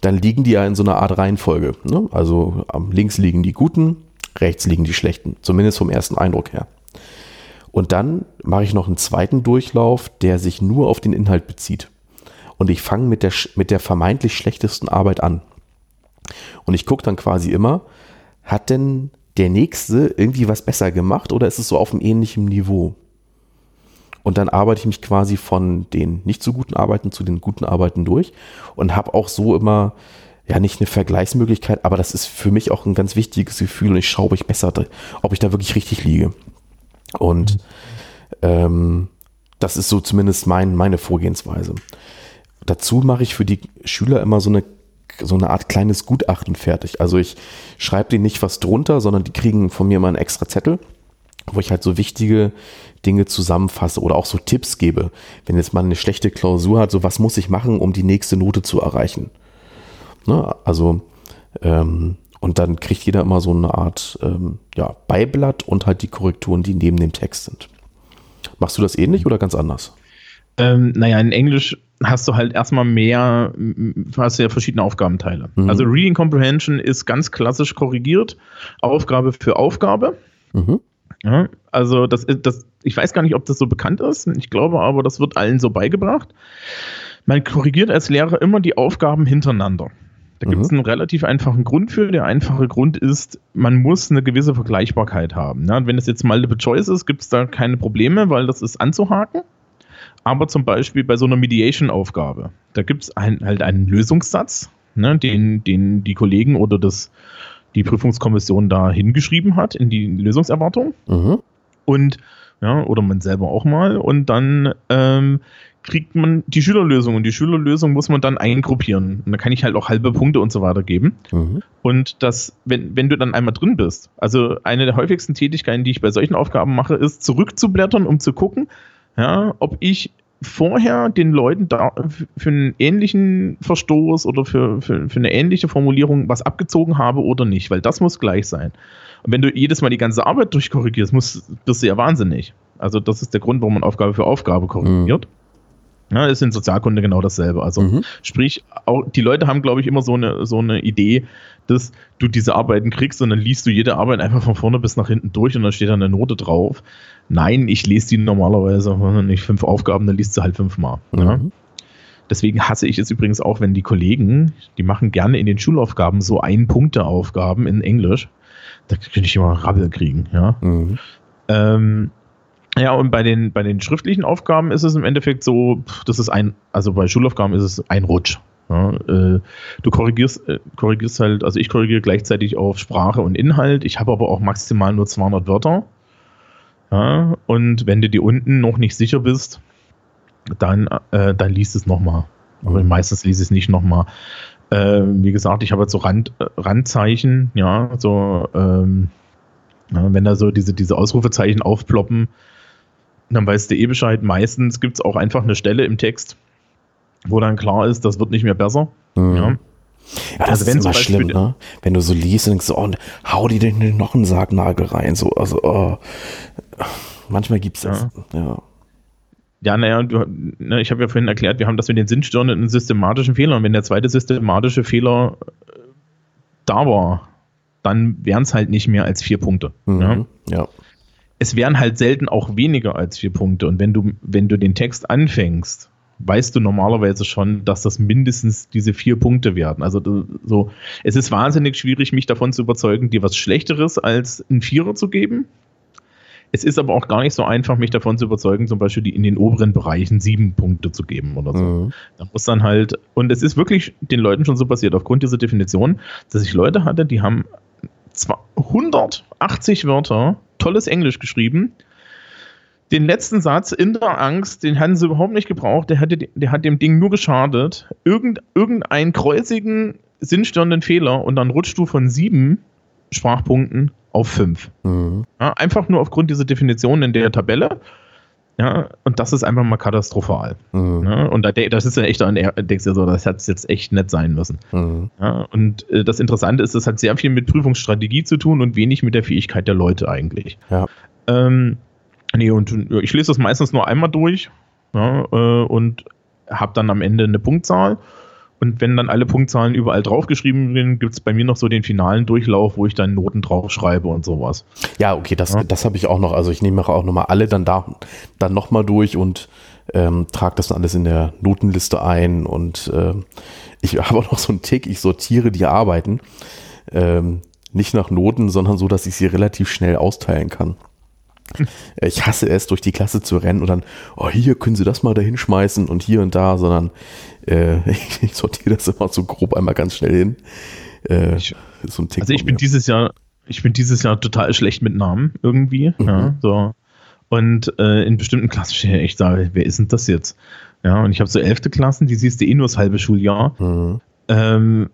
dann liegen die ja in so einer Art Reihenfolge. Ne? Also links liegen die guten, rechts liegen die schlechten, zumindest vom ersten Eindruck her. Und dann mache ich noch einen zweiten Durchlauf, der sich nur auf den Inhalt bezieht. Und ich fange mit der, mit der vermeintlich schlechtesten Arbeit an. Und ich gucke dann quasi immer, hat denn der nächste irgendwie was besser gemacht oder ist es so auf einem ähnlichen Niveau? Und dann arbeite ich mich quasi von den nicht so guten Arbeiten zu den guten Arbeiten durch und habe auch so immer, ja, nicht eine Vergleichsmöglichkeit, aber das ist für mich auch ein ganz wichtiges Gefühl und ich schaue, ob ich besser, ob ich da wirklich richtig liege. Und ähm, das ist so zumindest mein, meine Vorgehensweise. Dazu mache ich für die Schüler immer so eine so eine Art kleines Gutachten fertig. Also ich schreibe denen nicht was drunter, sondern die kriegen von mir mal einen extra Zettel, wo ich halt so wichtige Dinge zusammenfasse oder auch so Tipps gebe. Wenn jetzt mal eine schlechte Klausur hat, so was muss ich machen, um die nächste Note zu erreichen. Ne? Also ähm, und dann kriegt jeder immer so eine Art ähm, ja, Beiblatt und halt die Korrekturen, die neben dem Text sind. Machst du das ähnlich oder ganz anders? Ähm, naja, in Englisch hast du halt erstmal mehr, hast du ja verschiedene Aufgabenteile. Mhm. Also Reading Comprehension ist ganz klassisch korrigiert, Aufgabe für Aufgabe. Mhm. Ja, also das, das, ich weiß gar nicht, ob das so bekannt ist. Ich glaube aber, das wird allen so beigebracht. Man korrigiert als Lehrer immer die Aufgaben hintereinander. Da gibt es mhm. einen relativ einfachen Grund für. Der einfache Grund ist, man muss eine gewisse Vergleichbarkeit haben. Und wenn es jetzt Multiple Choice ist, gibt es da keine Probleme, weil das ist anzuhaken. Aber zum Beispiel bei so einer Mediation-Aufgabe, da gibt es ein, halt einen Lösungssatz, ne, den, den die Kollegen oder das, die Prüfungskommission da hingeschrieben hat in die Lösungserwartung. Mhm. Und ja, oder man selber auch mal und dann ähm, kriegt man die Schülerlösung und die Schülerlösung muss man dann eingruppieren. Und da kann ich halt auch halbe Punkte und so weiter geben. Mhm. Und das, wenn, wenn du dann einmal drin bist, also eine der häufigsten Tätigkeiten, die ich bei solchen Aufgaben mache, ist zurückzublättern, um zu gucken, ja, ob ich vorher den Leuten da für einen ähnlichen Verstoß oder für, für, für eine ähnliche Formulierung was abgezogen habe oder nicht, weil das muss gleich sein. Und wenn du jedes Mal die ganze Arbeit durchkorrigierst, musst, bist du ja wahnsinnig. Also das ist der Grund, warum man Aufgabe für Aufgabe korrigiert. Mhm. Ja, ist in Sozialkunde genau dasselbe. Also mhm. sprich, auch die Leute haben, glaube ich, immer so eine, so eine Idee, dass du diese Arbeiten kriegst und dann liest du jede Arbeit einfach von vorne bis nach hinten durch und dann steht da eine Note drauf. Nein, ich lese die normalerweise, nicht fünf Aufgaben, dann liest du halt fünfmal. Mhm. Ja. Deswegen hasse ich es übrigens auch, wenn die Kollegen, die machen gerne in den Schulaufgaben so Ein-Punkte-Aufgaben in Englisch. Da könnte ich immer Rabbel kriegen, ja. Mhm. Ähm, ja, und bei den, bei den schriftlichen Aufgaben ist es im Endeffekt so, das ist ein, also bei Schulaufgaben ist es ein Rutsch. Ja, äh, du korrigierst, äh, korrigierst halt, also ich korrigiere gleichzeitig auf Sprache und Inhalt. Ich habe aber auch maximal nur 200 Wörter. Ja, und wenn du dir unten noch nicht sicher bist, dann, äh, dann liest es nochmal. Aber mhm. meistens liest es nicht nochmal. Äh, wie gesagt, ich habe jetzt so Rand, äh, Randzeichen, ja, so, ähm, ja, wenn da so diese, diese Ausrufezeichen aufploppen, dann weißt du eh Bescheid. Meistens gibt es auch einfach eine Stelle im Text, wo dann klar ist, das wird nicht mehr besser. Mhm. Ja. Ja, das also ist immer schlimm, ne? Wenn du so liest und denkst, so, oh, hau die den in noch einen Sargnagel rein. So, also, oh. Manchmal gibt es das. Ja. ja. Ja, naja, du, ne, ich habe ja vorhin erklärt, wir haben das mit den Sinnstirnen einen systematischen Fehler. Und wenn der zweite systematische Fehler äh, da war, dann wären es halt nicht mehr als vier Punkte. Mhm. Ja. ja es wären halt selten auch weniger als vier Punkte. Und wenn du, wenn du den Text anfängst, weißt du normalerweise schon, dass das mindestens diese vier Punkte werden. Also so, es ist wahnsinnig schwierig, mich davon zu überzeugen, dir was Schlechteres als ein Vierer zu geben. Es ist aber auch gar nicht so einfach, mich davon zu überzeugen, zum Beispiel die in den oberen Bereichen sieben Punkte zu geben oder so. Mhm. Da muss dann halt, und es ist wirklich den Leuten schon so passiert, aufgrund dieser Definition, dass ich Leute hatte, die haben 180 Wörter tolles Englisch geschrieben. Den letzten Satz in der Angst, den hatten sie überhaupt nicht gebraucht, der, hatte, der hat dem Ding nur geschadet. Irgend, irgendeinen kreuzigen, sinnstörenden Fehler und dann rutschst du von sieben Sprachpunkten auf fünf. Mhm. Ja, einfach nur aufgrund dieser Definition in der Tabelle. Ja, und das ist einfach mal katastrophal. Mhm. Ja, und da, das ist ja echt, denkst du so, das hat jetzt echt nett sein müssen. Mhm. Ja, und äh, das Interessante ist, das hat sehr viel mit Prüfungsstrategie zu tun und wenig mit der Fähigkeit der Leute eigentlich. Ja. Ähm, nee, und ich lese das meistens nur einmal durch ja, äh, und habe dann am Ende eine Punktzahl und wenn dann alle Punktzahlen überall draufgeschrieben sind, gibt es bei mir noch so den finalen Durchlauf, wo ich dann Noten draufschreibe und sowas. Ja, okay, das, ja. das habe ich auch noch. Also ich nehme auch nochmal alle dann da dann nochmal durch und ähm, trage das dann alles in der Notenliste ein. Und äh, ich habe auch noch so einen Tick, ich sortiere die Arbeiten. Ähm, nicht nach Noten, sondern so, dass ich sie relativ schnell austeilen kann. Ich hasse es, durch die Klasse zu rennen und dann, oh, hier können Sie das mal da hinschmeißen und hier und da, sondern äh, ich sortiere das immer so grob einmal ganz schnell hin. Äh, so also ich bin dieses Jahr, ich bin dieses Jahr total schlecht mit Namen irgendwie. Mhm. Ja, so. Und äh, in bestimmten Klassen stehe ich sage, wer ist denn das jetzt? Ja, und ich habe so elfte Klassen, die siehst du eh nur das halbe Schuljahr. Mhm. Ähm,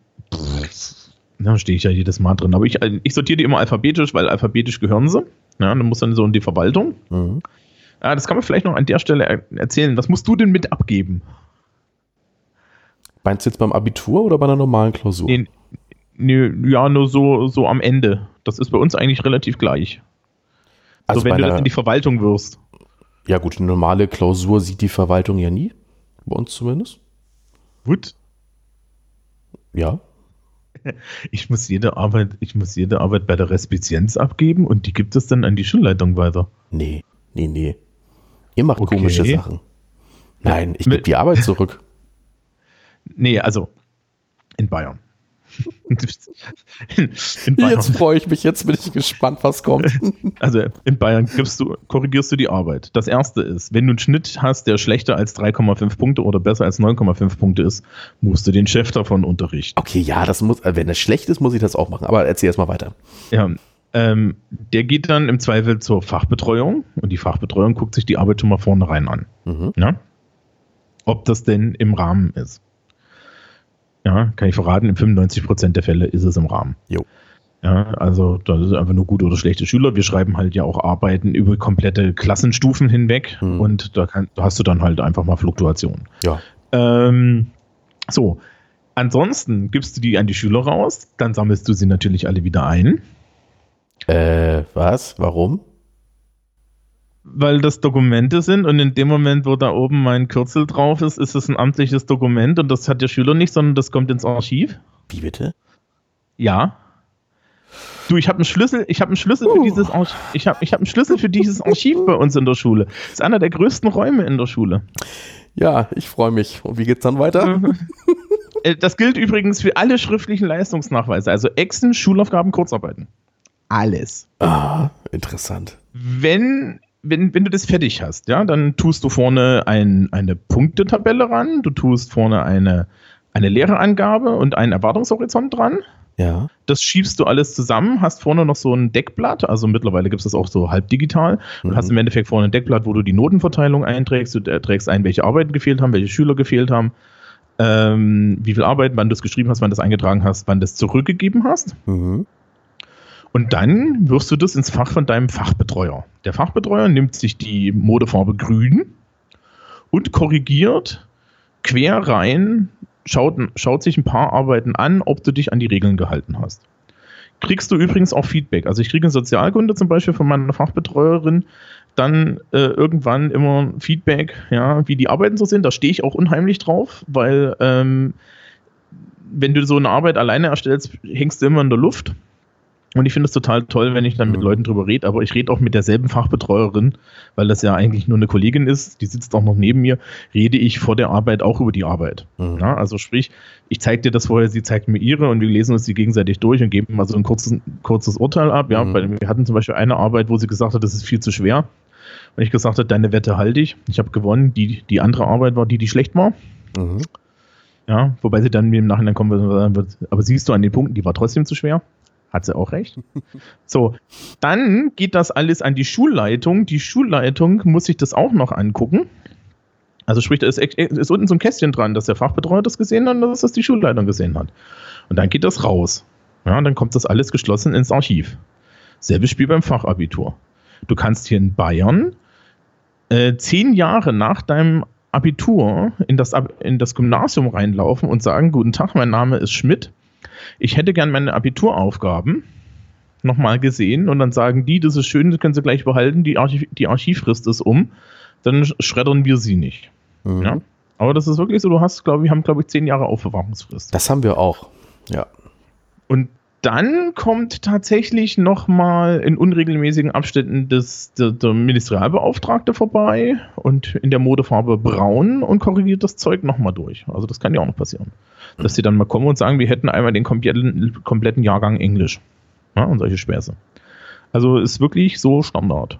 da stehe ich ja jedes Mal drin. Aber ich, ich sortiere die immer alphabetisch, weil alphabetisch gehören sie. Ja, dann muss dann so in die Verwaltung. Mhm. Ja, das kann man vielleicht noch an der Stelle er erzählen. Was musst du denn mit abgeben? Meinst du jetzt beim Abitur oder bei einer normalen Klausur? Nee, nee, ja, nur so, so am Ende. Das ist bei uns eigentlich relativ gleich. Also, so, wenn du einer, in die Verwaltung wirst. Ja, gut, eine normale Klausur sieht die Verwaltung ja nie. Bei uns zumindest. Gut. Ja. Ich muss jede Arbeit, ich muss jede Arbeit bei der Respizienz abgeben und die gibt es dann an die Schulleitung weiter. Nee, nee, nee. Ihr macht okay. komische Sachen. Nein, ich gebe die Arbeit zurück. Nee, also in Bayern. Jetzt freue ich mich, jetzt bin ich gespannt, was kommt. Also in Bayern du, korrigierst du die Arbeit. Das erste ist, wenn du einen Schnitt hast, der schlechter als 3,5 Punkte oder besser als 9,5 Punkte ist, musst du den Chef davon unterrichten. Okay, ja, das muss, äh, wenn es schlecht ist, muss ich das auch machen. Aber erzähl erst mal weiter. Ja, Ähm, der geht dann im Zweifel zur Fachbetreuung und die Fachbetreuung guckt sich die Arbeit schon mal vornherein an. Mhm. Ja? Ob das denn im Rahmen ist. Ja, kann ich verraten, in 95% der Fälle ist es im Rahmen. Jo. Ja, also das ist einfach nur gute oder schlechte Schüler. Wir schreiben halt ja auch Arbeiten über komplette Klassenstufen hinweg mhm. und da, kann, da, hast du dann halt einfach mal Fluktuationen. Ja. Ähm, so, ansonsten gibst du die an die Schüler raus, dann sammelst du sie natürlich alle wieder ein. Äh, was? Warum? Weil das Dokumente sind und in dem Moment, wo da oben mein Kürzel drauf ist, ist es ein amtliches Dokument und das hat der Schüler nicht, sondern das kommt ins Archiv. Wie bitte? Ja. Du, ich habe einen Schlüssel, ich habe einen Schlüssel uh. für dieses Archiv, ich habe ich hab einen Schlüssel für dieses Archiv bei uns in der Schule. Das ist einer der größten Räume in der Schule. Ja, ich freue mich. Und wie geht's dann weiter? Äh, das gilt übrigens für alle schriftlichen Leistungsnachweise, also Exen, Schulaufgaben, Kurzarbeiten. Alles. Ah, interessant. Wenn wenn, wenn du das fertig hast, ja, dann tust du vorne ein, eine Punktetabelle ran, du tust vorne eine, eine leere Angabe und einen Erwartungshorizont dran. Ja. Das schiebst du alles zusammen, hast vorne noch so ein Deckblatt, also mittlerweile gibt es das auch so halb digital. Du mhm. hast im Endeffekt vorne ein Deckblatt, wo du die Notenverteilung einträgst, du trägst ein, welche Arbeiten gefehlt haben, welche Schüler gefehlt haben, ähm, wie viel Arbeit, wann du es geschrieben hast, wann du es eingetragen hast, wann du es zurückgegeben hast. Mhm. Und dann wirst du das ins Fach von deinem Fachbetreuer. Der Fachbetreuer nimmt sich die Modefarbe grün und korrigiert quer rein schaut, schaut sich ein paar Arbeiten an, ob du dich an die Regeln gehalten hast. Kriegst du übrigens auch Feedback. Also ich kriege in Sozialkunde zum Beispiel von meiner Fachbetreuerin dann äh, irgendwann immer Feedback, ja, wie die Arbeiten so sind. Da stehe ich auch unheimlich drauf, weil ähm, wenn du so eine Arbeit alleine erstellst, hängst du immer in der Luft. Und ich finde es total toll, wenn ich dann mit mhm. Leuten drüber rede, aber ich rede auch mit derselben Fachbetreuerin, weil das ja eigentlich nur eine Kollegin ist, die sitzt auch noch neben mir, rede ich vor der Arbeit auch über die Arbeit. Mhm. Ja, also sprich, ich zeige dir das vorher, sie zeigt mir ihre und wir lesen uns die gegenseitig durch und geben mal so ein kurzes, kurzes Urteil ab. Ja, mhm. weil wir hatten zum Beispiel eine Arbeit, wo sie gesagt hat, das ist viel zu schwer. Und ich gesagt habe, deine Wette halte ich. Ich habe gewonnen. Die, die andere Arbeit war die, die schlecht war. Mhm. Ja, wobei sie dann mir im Nachhinein kommen wird, aber siehst du an den Punkten, die war trotzdem zu schwer. Hat sie auch recht. So, dann geht das alles an die Schulleitung. Die Schulleitung muss sich das auch noch angucken. Also sprich, da ist, ist unten so ein Kästchen dran, dass der Fachbetreuer das gesehen hat und dass das die Schulleitung gesehen hat. Und dann geht das raus. Ja, dann kommt das alles geschlossen ins Archiv. Selbes Spiel beim Fachabitur. Du kannst hier in Bayern äh, zehn Jahre nach deinem Abitur in das, in das Gymnasium reinlaufen und sagen, guten Tag, mein Name ist Schmidt ich hätte gern meine Abituraufgaben nochmal gesehen und dann sagen die, das ist schön, das können sie gleich behalten, die, Archiv die Archivfrist ist um, dann schreddern wir sie nicht. Mhm. Ja? Aber das ist wirklich so, du hast, glaube ich, haben, glaube ich, zehn Jahre Aufbewahrungsfrist. Das haben wir auch, ja. Und dann kommt tatsächlich nochmal in unregelmäßigen Abständen das, der, der, Ministerialbeauftragte vorbei und in der Modefarbe braun und korrigiert das Zeug nochmal durch. Also das kann ja auch noch passieren. Dass sie dann mal kommen und sagen, wir hätten einmal den kompletten, kompletten Jahrgang Englisch. Ja, und solche Späße. Also ist wirklich so Standard.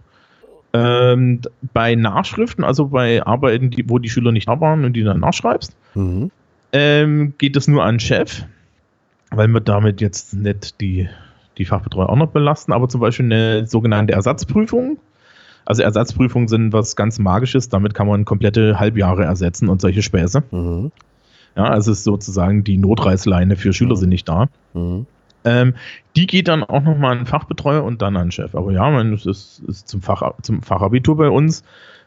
Ähm, bei Nachschriften, also bei Arbeiten, die, wo die Schüler nicht da waren und die dann nachschreibst, mhm. ähm, geht es nur an Chef weil wir damit jetzt nicht die, die Fachbetreuer auch noch belasten, aber zum Beispiel eine sogenannte Ersatzprüfung. Also Ersatzprüfungen sind was ganz Magisches, damit kann man komplette Halbjahre ersetzen und solche Späße. Mhm. Ja, also es ist sozusagen die Notreißleine für Schüler mhm. sind nicht da. Mhm. Ähm, die geht dann auch nochmal an Fachbetreuer und dann an Chef. Aber ja, man, es ist, ist zum, Fach, zum Fachabitur bei uns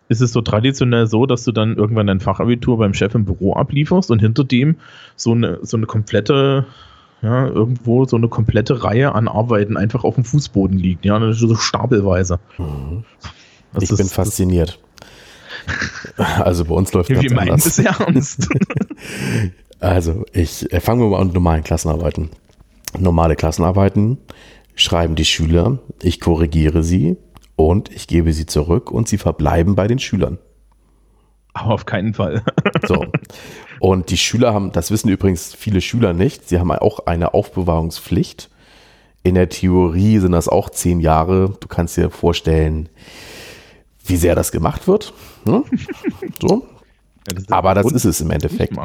ist es so traditionell so, dass du dann irgendwann dein Fachabitur beim Chef im Büro ablieferst und hinter dem so eine, so eine komplette ja, irgendwo so eine komplette Reihe an Arbeiten einfach auf dem Fußboden liegt, ja, so stapelweise. Mhm. Ich ist, bin fasziniert. Also bei uns läuft das Wir meinen es ernst. also ich äh, fangen wir mal an normalen Klassenarbeiten. Normale Klassenarbeiten schreiben die Schüler, ich korrigiere sie und ich gebe sie zurück und sie verbleiben bei den Schülern. Aber auf keinen Fall. so. Und die Schüler haben, das wissen übrigens viele Schüler nicht, sie haben auch eine Aufbewahrungspflicht. In der Theorie sind das auch zehn Jahre. Du kannst dir vorstellen, wie sehr das gemacht wird. Ne? So. Ja, das Aber das ist es im Endeffekt.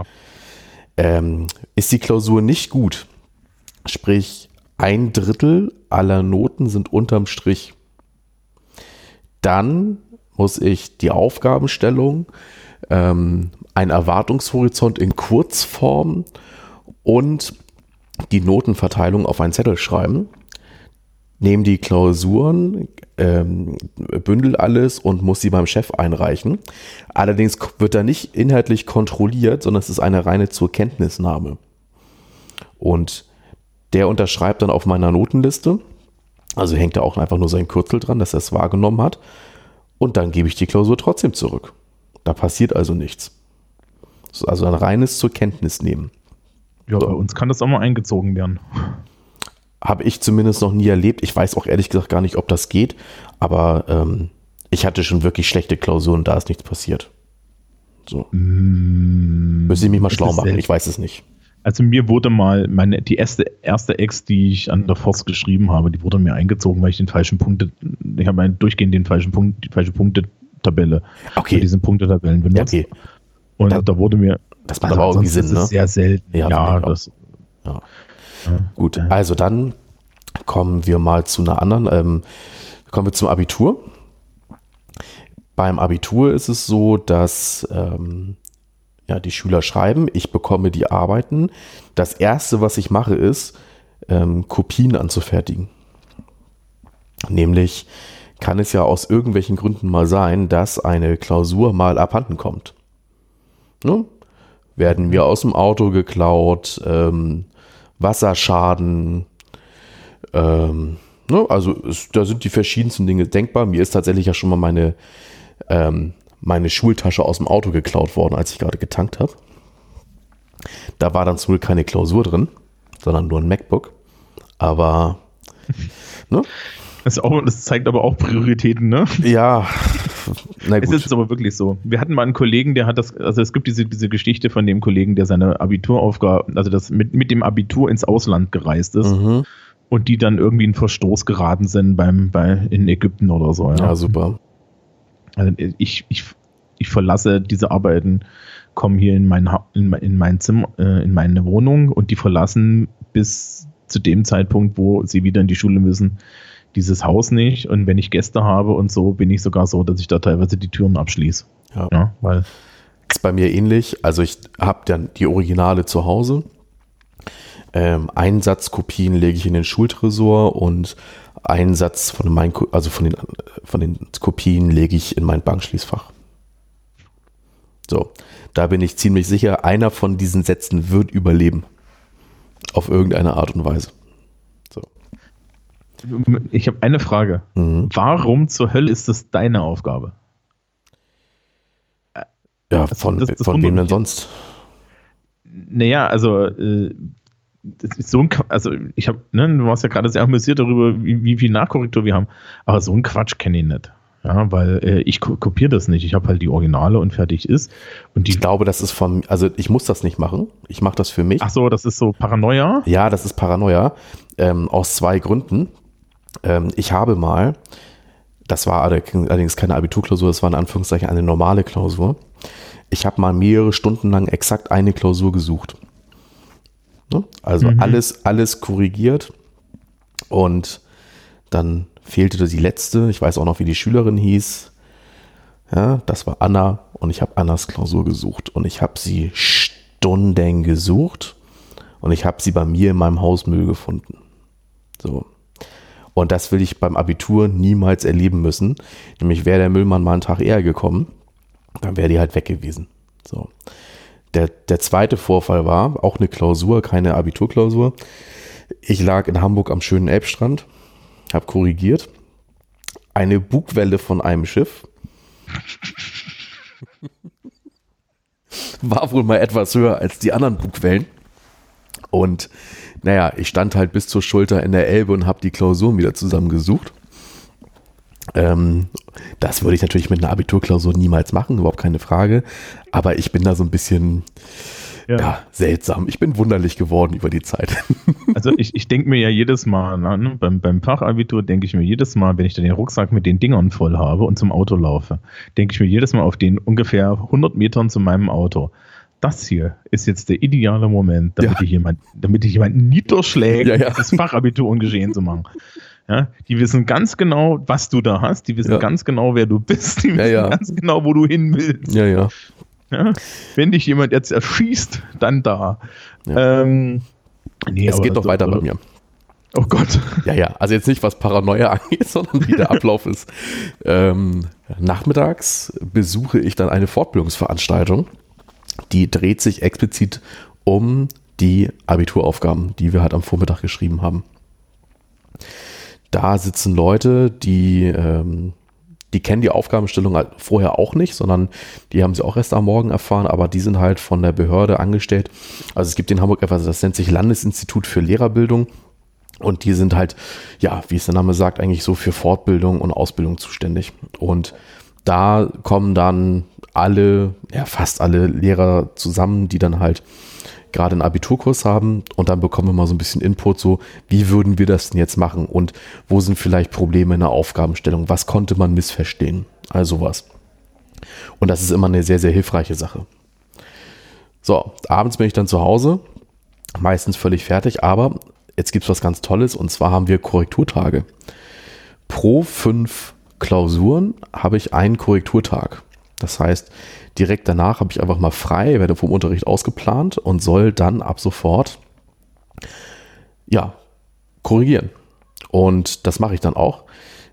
Ähm, ist die Klausur nicht gut, sprich ein Drittel aller Noten sind unterm Strich. Dann muss ich die Aufgabenstellung, ähm, ein Erwartungshorizont in Kurzform und die Notenverteilung auf einen Zettel schreiben, nehme die Klausuren, ähm, bündel alles und muss sie beim Chef einreichen. Allerdings wird da nicht inhaltlich kontrolliert, sondern es ist eine reine zur Kenntnisnahme. Und der unterschreibt dann auf meiner Notenliste. Also hängt da auch einfach nur sein Kürzel dran, dass er es wahrgenommen hat. Und dann gebe ich die Klausur trotzdem zurück. Da passiert also nichts. Also ein reines zur Kenntnis nehmen. Ja, so. bei uns kann das auch mal eingezogen werden. Habe ich zumindest noch nie erlebt. Ich weiß auch ehrlich gesagt gar nicht, ob das geht, aber ähm, ich hatte schon wirklich schlechte Klausuren, da ist nichts passiert. So. Mm, Müsste ich mich mal schlau machen, ich weiß es nicht. Also mir wurde mal meine, die erste, erste Ex, die ich an der Forst geschrieben habe, die wurde mir eingezogen, weil ich den falschen Punkte, ich habe durchgehend den falschen Punkt, die falsche Punktetabelle okay. diesen Punktetabellen benutzt. Okay. Und da, da, wurde mir. Das macht aber irgendwie Sinn, ne? Sehr selten. Ja, ja das. Ja. ja. Gut, also dann kommen wir mal zu einer anderen. Ähm, kommen wir zum Abitur. Beim Abitur ist es so, dass ähm, ja, die Schüler schreiben, ich bekomme die Arbeiten. Das erste, was ich mache, ist, ähm, Kopien anzufertigen. Nämlich kann es ja aus irgendwelchen Gründen mal sein, dass eine Klausur mal abhanden kommt. Ne? Werden mir aus dem Auto geklaut, ähm, Wasserschaden, ähm, ne? also es, da sind die verschiedensten Dinge denkbar. Mir ist tatsächlich ja schon mal meine ähm, meine Schultasche aus dem Auto geklaut worden, als ich gerade getankt habe. Da war dann zum Glück keine Klausur drin, sondern nur ein MacBook. Aber, ne? Das, auch, das, zeigt aber auch Prioritäten, ne? Ja. Na gut. Es ist aber wirklich so. Wir hatten mal einen Kollegen, der hat das, also es gibt diese, diese Geschichte von dem Kollegen, der seine Abituraufgabe, also das mit, mit dem Abitur ins Ausland gereist ist. Mhm. Und die dann irgendwie in Verstoß geraten sind beim, bei, in Ägypten oder so. Ja, ja super. Also ich, ich, ich verlasse diese Arbeiten, komme hier in mein, in, in mein Zimmer, äh, in meine Wohnung und die verlassen bis zu dem Zeitpunkt, wo sie wieder in die Schule müssen, dieses Haus nicht. Und wenn ich Gäste habe und so, bin ich sogar so, dass ich da teilweise die Türen abschließe. Ja. ja weil ist bei mir ähnlich. Also ich habe dann die Originale zu Hause. Ähm, Einsatzkopien lege ich in den Schultresor und einen Satz von meinen, also von den, von den Kopien lege ich in mein Bankschließfach. So, da bin ich ziemlich sicher, einer von diesen Sätzen wird überleben. Auf irgendeine Art und Weise. Ich habe eine Frage. Mhm. Warum zur Hölle ist das deine Aufgabe? Ja, von, das, das von wem denn sonst? Naja, also äh, das so ein, also ich habe, ne, du warst ja gerade sehr amüsiert darüber, wie, wie viel Nachkorrektur wir haben, aber so ein Quatsch kenne ich nicht. Ja, weil äh, ich kopiere das nicht. Ich habe halt die Originale und fertig ist. Und ich glaube, das ist von, also ich muss das nicht machen. Ich mache das für mich. Ach so, das ist so Paranoia? Ja, das ist Paranoia. Ähm, aus zwei Gründen. Ähm, ich habe mal, das war allerdings keine Abiturklausur, das war in Anführungszeichen eine normale Klausur. Ich habe mal mehrere Stunden lang exakt eine Klausur gesucht. Ne? Also mhm. alles, alles korrigiert und dann fehlte die letzte. Ich weiß auch noch, wie die Schülerin hieß. Ja, das war Anna und ich habe Annas Klausur gesucht und ich habe sie Stunden gesucht und ich habe sie bei mir in meinem Hausmüll gefunden. So. Und das will ich beim Abitur niemals erleben müssen. Nämlich wäre der Müllmann mal einen Tag eher gekommen, dann wäre die halt weg gewesen. So. Der, der zweite Vorfall war auch eine Klausur, keine Abiturklausur. Ich lag in Hamburg am schönen Elbstrand, habe korrigiert. Eine Bugwelle von einem Schiff war wohl mal etwas höher als die anderen Bugwellen. Und naja, ich stand halt bis zur Schulter in der Elbe und habe die Klausuren wieder zusammengesucht. Ähm, das würde ich natürlich mit einer Abiturklausur niemals machen, überhaupt keine Frage. Aber ich bin da so ein bisschen ja. ja seltsam. Ich bin wunderlich geworden über die Zeit. Also ich, ich denke mir ja jedes Mal, ne, beim, beim Fachabitur denke ich mir jedes Mal, wenn ich dann den Rucksack mit den Dingern voll habe und zum Auto laufe, denke ich mir jedes Mal auf den ungefähr 100 Metern zu meinem Auto. Das hier ist jetzt der ideale Moment, damit, ja. ich, jemand, damit ich jemanden niederschlägt, ja, ja. das Fachabitur ungeschehen zu machen. Ja, die wissen ganz genau, was du da hast. Die wissen ja. ganz genau, wer du bist. Die wissen ganz genau, wo du hin willst. Ja. ja? Wenn dich jemand jetzt erschießt, dann da. Ähm, nee, es geht doch weiter bei mir. Oh Gott. Ja, ja. Also jetzt nicht, was Paranoia angeht, sondern wie der Ablauf ist. Ähm, nachmittags besuche ich dann eine Fortbildungsveranstaltung. Die dreht sich explizit um die Abituraufgaben, die wir halt am Vormittag geschrieben haben. Da sitzen Leute, die, ähm, die kennen die Aufgabenstellung halt vorher auch nicht, sondern die haben sie auch erst am Morgen erfahren, aber die sind halt von der Behörde angestellt. Also es gibt in Hamburg etwas, das nennt sich Landesinstitut für Lehrerbildung. Und die sind halt, ja, wie es der Name sagt, eigentlich so für Fortbildung und Ausbildung zuständig. Und da kommen dann alle, ja, fast alle Lehrer zusammen, die dann halt gerade einen Abiturkurs haben und dann bekommen wir mal so ein bisschen Input, so wie würden wir das denn jetzt machen und wo sind vielleicht Probleme in der Aufgabenstellung, was konnte man missverstehen, also was. Und das ist immer eine sehr, sehr hilfreiche Sache. So, abends bin ich dann zu Hause, meistens völlig fertig, aber jetzt gibt es was ganz Tolles und zwar haben wir Korrekturtage. Pro fünf Klausuren habe ich einen Korrekturtag. Das heißt, direkt danach habe ich einfach mal frei, werde vom Unterricht ausgeplant und soll dann ab sofort ja korrigieren. Und das mache ich dann auch.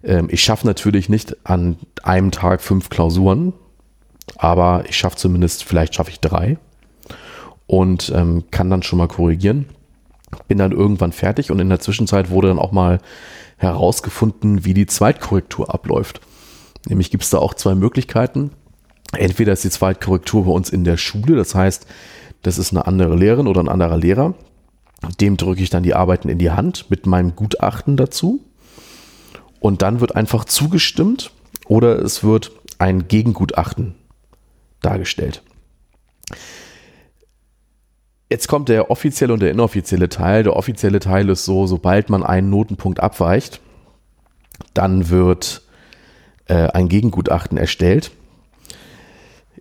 Ähm, ich schaffe natürlich nicht an einem Tag fünf Klausuren, aber ich schaffe zumindest, vielleicht schaffe ich drei und ähm, kann dann schon mal korrigieren. Bin dann irgendwann fertig und in der Zwischenzeit wurde dann auch mal herausgefunden, wie die Zweitkorrektur abläuft. Nämlich gibt es da auch zwei Möglichkeiten. Entweder ist die Zweitkorrektur bei uns in der Schule, das heißt, das ist eine andere Lehrerin oder ein anderer Lehrer. Dem drücke ich dann die Arbeiten in die Hand mit meinem Gutachten dazu. Und dann wird einfach zugestimmt oder es wird ein Gegengutachten dargestellt. Jetzt kommt der offizielle und der inoffizielle Teil. Der offizielle Teil ist so, sobald man einen Notenpunkt abweicht, dann wird äh, ein Gegengutachten erstellt.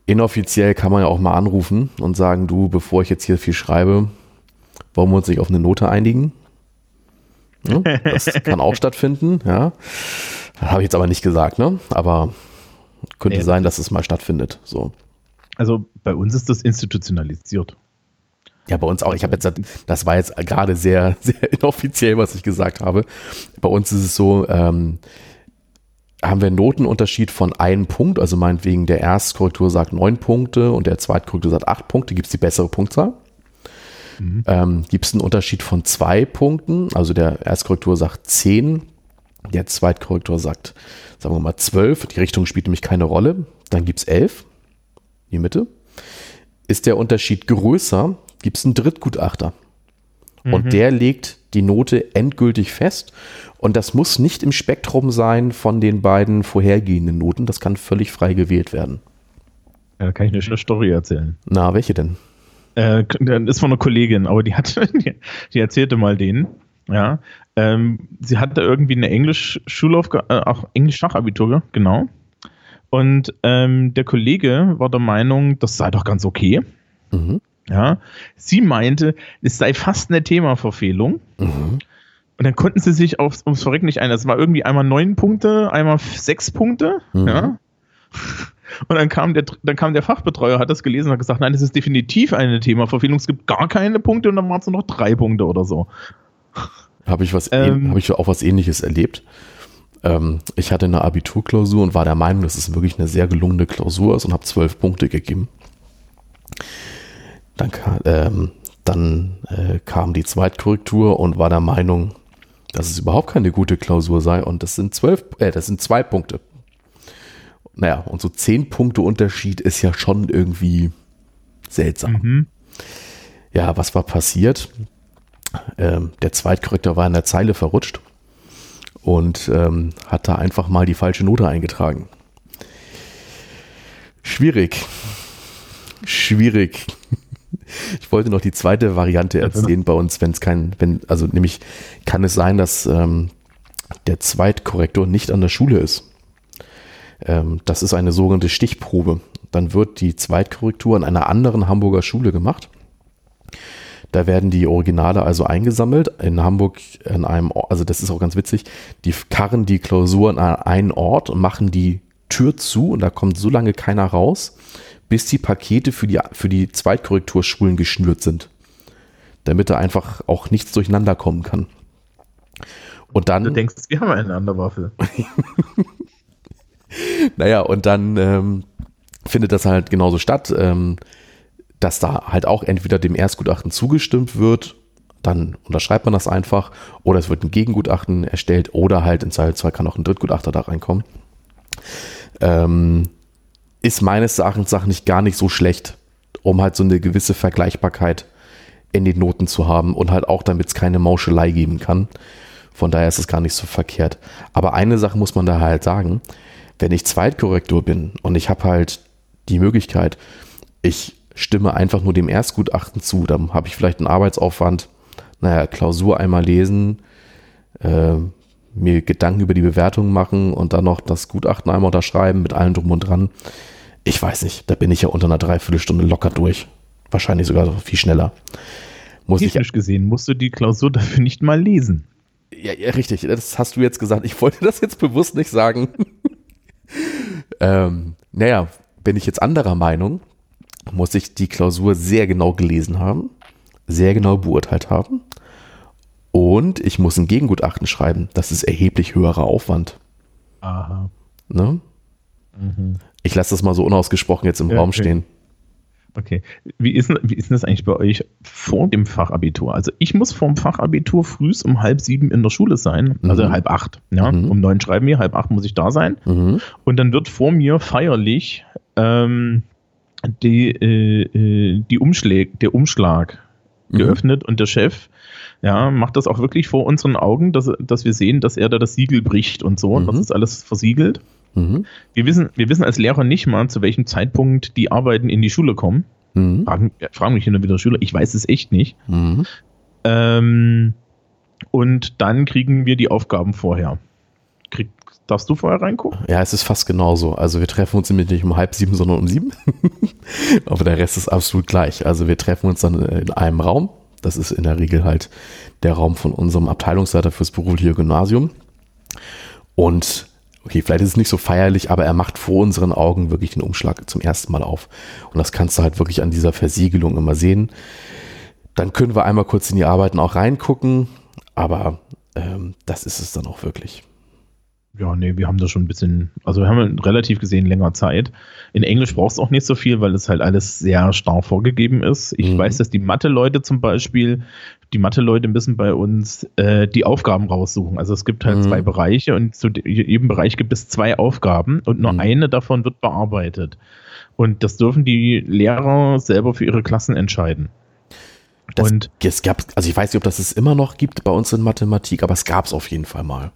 Inoffiziell kann man ja auch mal anrufen und sagen, du, bevor ich jetzt hier viel schreibe, wollen wir uns nicht auf eine Note einigen? Ja, das kann auch stattfinden, ja. Habe ich jetzt aber nicht gesagt, ne? Aber könnte nee, sein, dass es mal stattfindet. So. Also bei uns ist das institutionalisiert. Ja, bei uns auch. Ich habe jetzt, das war jetzt gerade sehr, sehr inoffiziell, was ich gesagt habe. Bei uns ist es so, ähm, haben wir einen Notenunterschied von einem Punkt, also meinetwegen der Erstkorrektur sagt neun Punkte und der Zweitkorrektur sagt acht Punkte, gibt es die bessere Punktzahl. Mhm. Ähm, gibt es einen Unterschied von zwei Punkten, also der Erstkorrektur sagt zehn, der Zweitkorrektur sagt, sagen wir mal zwölf, die Richtung spielt nämlich keine Rolle, dann gibt es elf, die Mitte. Ist der Unterschied größer, gibt es einen Drittgutachter. Mhm. Und der legt die Note endgültig fest. Und das muss nicht im Spektrum sein von den beiden vorhergehenden Noten. Das kann völlig frei gewählt werden. Ja, da kann ich eine schöne Story erzählen. Na, welche denn? Äh, das ist von einer Kollegin, aber die hat, die erzählte mal den. Ja, ähm, sie hatte irgendwie eine Englisch-Schulaufgabe, äh, auch Englisch-Fachabitur, genau. Und ähm, der Kollege war der Meinung, das sei doch ganz okay. Mhm. Ja, sie meinte, es sei fast eine Themaverfehlung. Mhm. Und dann konnten sie sich aufs, ums Verrecken nicht ein. Das war irgendwie einmal neun Punkte, einmal sechs Punkte. Mhm. Ja. Und dann kam, der, dann kam der Fachbetreuer, hat das gelesen und hat gesagt, nein, das ist definitiv eine Themaverfehlung. Es gibt gar keine Punkte und dann waren es nur noch drei Punkte oder so. Habe ich, was, ähm, hab ich auch was ähnliches erlebt. Ähm, ich hatte eine Abiturklausur und war der Meinung, dass es wirklich eine sehr gelungene Klausur ist und habe zwölf Punkte gegeben. Dann, ähm, dann äh, kam die Zweitkorrektur und war der Meinung, dass es überhaupt keine gute Klausur sei und das sind zwölf, äh, das sind zwei Punkte. Naja, und so zehn Punkte Unterschied ist ja schon irgendwie seltsam. Mhm. Ja, was war passiert? Ähm, der Zweitkorrektor war in der Zeile verrutscht und ähm, hat da einfach mal die falsche Note eingetragen. Schwierig. Schwierig. Ich wollte noch die zweite Variante erzählen bei uns, wenn es kein, wenn, also nämlich kann es sein, dass ähm, der Zweitkorrektor nicht an der Schule ist. Ähm, das ist eine sogenannte Stichprobe. dann wird die Zweitkorrektur an einer anderen Hamburger Schule gemacht. Da werden die Originale also eingesammelt. In Hamburg in einem, also das ist auch ganz witzig, die karren die Klausuren an einen Ort und machen die Tür zu und da kommt so lange keiner raus, bis die Pakete für die, für die Zweitkorrekturschulen geschnürt sind. Damit da einfach auch nichts durcheinander kommen kann. Und dann. Du denkst, wir haben eine Anderwaffel. naja, und dann ähm, findet das halt genauso statt. Ähm, dass da halt auch entweder dem Erstgutachten zugestimmt wird, dann unterschreibt man das einfach, oder es wird ein Gegengutachten erstellt, oder halt in Teil 2 kann auch ein Drittgutachter da reinkommen. Ähm, ist meines Erachtens nach nicht gar nicht so schlecht, um halt so eine gewisse Vergleichbarkeit in den Noten zu haben und halt auch, damit es keine Mauschelei geben kann. Von daher ist es gar nicht so verkehrt. Aber eine Sache muss man da halt sagen, wenn ich Zweitkorrektor bin und ich habe halt die Möglichkeit, ich stimme einfach nur dem Erstgutachten zu. Dann habe ich vielleicht einen Arbeitsaufwand, naja, Klausur einmal lesen, äh, mir Gedanken über die Bewertung machen und dann noch das Gutachten einmal unterschreiben mit allem drum und dran. Ich weiß nicht, da bin ich ja unter einer Dreiviertelstunde locker durch. Wahrscheinlich sogar viel schneller. Muss Technisch ich, gesehen musst du die Klausur dafür nicht mal lesen. Ja, ja, richtig, das hast du jetzt gesagt. Ich wollte das jetzt bewusst nicht sagen. ähm, naja, bin ich jetzt anderer Meinung, muss ich die Klausur sehr genau gelesen haben, sehr genau beurteilt haben und ich muss ein Gegengutachten schreiben. Das ist erheblich höherer Aufwand. Aha. Ne? Mhm. Ich lasse das mal so unausgesprochen jetzt im ja, Raum okay. stehen. Okay. Wie ist, denn, wie ist das eigentlich bei euch vor dem Fachabitur? Also ich muss vor dem Fachabitur frühs um halb sieben in der Schule sein, also mhm. halb acht. Ja? Mhm. Um neun schreiben wir, halb acht muss ich da sein. Mhm. Und dann wird vor mir feierlich ähm, die, äh, äh, die Umschläge, der Umschlag mhm. geöffnet und der Chef ja, macht das auch wirklich vor unseren Augen, dass, dass wir sehen, dass er da das Siegel bricht und so. Mhm. Das ist alles versiegelt. Mhm. Wir, wissen, wir wissen als Lehrer nicht mal, zu welchem Zeitpunkt die Arbeiten in die Schule kommen. Mhm. Fragen, fragen mich immer wieder Schüler, ich weiß es echt nicht. Mhm. Ähm, und dann kriegen wir die Aufgaben vorher. Krieg, Darfst du vorher reingucken? Ja, es ist fast genauso. Also wir treffen uns nämlich nicht um halb sieben, sondern um sieben. Aber der Rest ist absolut gleich. Also wir treffen uns dann in einem Raum. Das ist in der Regel halt der Raum von unserem Abteilungsleiter fürs berufliche Gymnasium. Und okay, vielleicht ist es nicht so feierlich, aber er macht vor unseren Augen wirklich den Umschlag zum ersten Mal auf. Und das kannst du halt wirklich an dieser Versiegelung immer sehen. Dann können wir einmal kurz in die Arbeiten auch reingucken, aber ähm, das ist es dann auch wirklich. Ja, nee, wir haben da schon ein bisschen, also wir haben relativ gesehen länger Zeit. In Englisch brauchst du auch nicht so viel, weil es halt alles sehr starr vorgegeben ist. Ich mhm. weiß, dass die Mathe-Leute zum Beispiel, die Mathe-Leute müssen bei uns äh, die Aufgaben raussuchen. Also es gibt halt mhm. zwei Bereiche und zu jedem Bereich gibt es zwei Aufgaben und nur mhm. eine davon wird bearbeitet. Und das dürfen die Lehrer selber für ihre Klassen entscheiden. Das, und es gab, also ich weiß nicht, ob das es immer noch gibt bei uns in Mathematik, aber es gab es auf jeden Fall mal.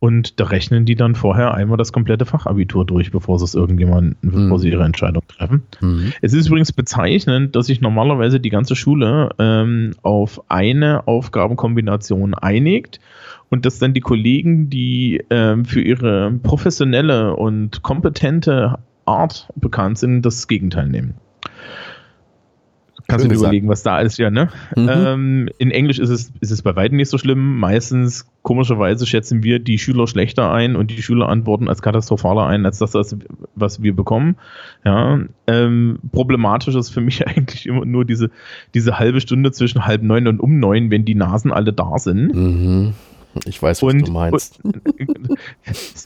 Und da rechnen die dann vorher einmal das komplette Fachabitur durch, bevor sie es irgendjemand, mhm. bevor sie ihre Entscheidung treffen. Mhm. Es ist übrigens bezeichnend, dass sich normalerweise die ganze Schule ähm, auf eine Aufgabenkombination einigt und dass dann die Kollegen, die ähm, für ihre professionelle und kompetente Art bekannt sind, das Gegenteil nehmen. Kannst du dir überlegen, was da ist, ja, ne? Mhm. Ähm, in Englisch ist es, ist es bei weitem nicht so schlimm. Meistens, komischerweise, schätzen wir die Schüler schlechter ein und die Schüler antworten als katastrophaler ein, als das, was wir bekommen. Ja, ähm, problematisch ist für mich eigentlich immer nur diese, diese halbe Stunde zwischen halb neun und um neun, wenn die Nasen alle da sind. Mhm. Ich weiß, was und, du meinst. Und,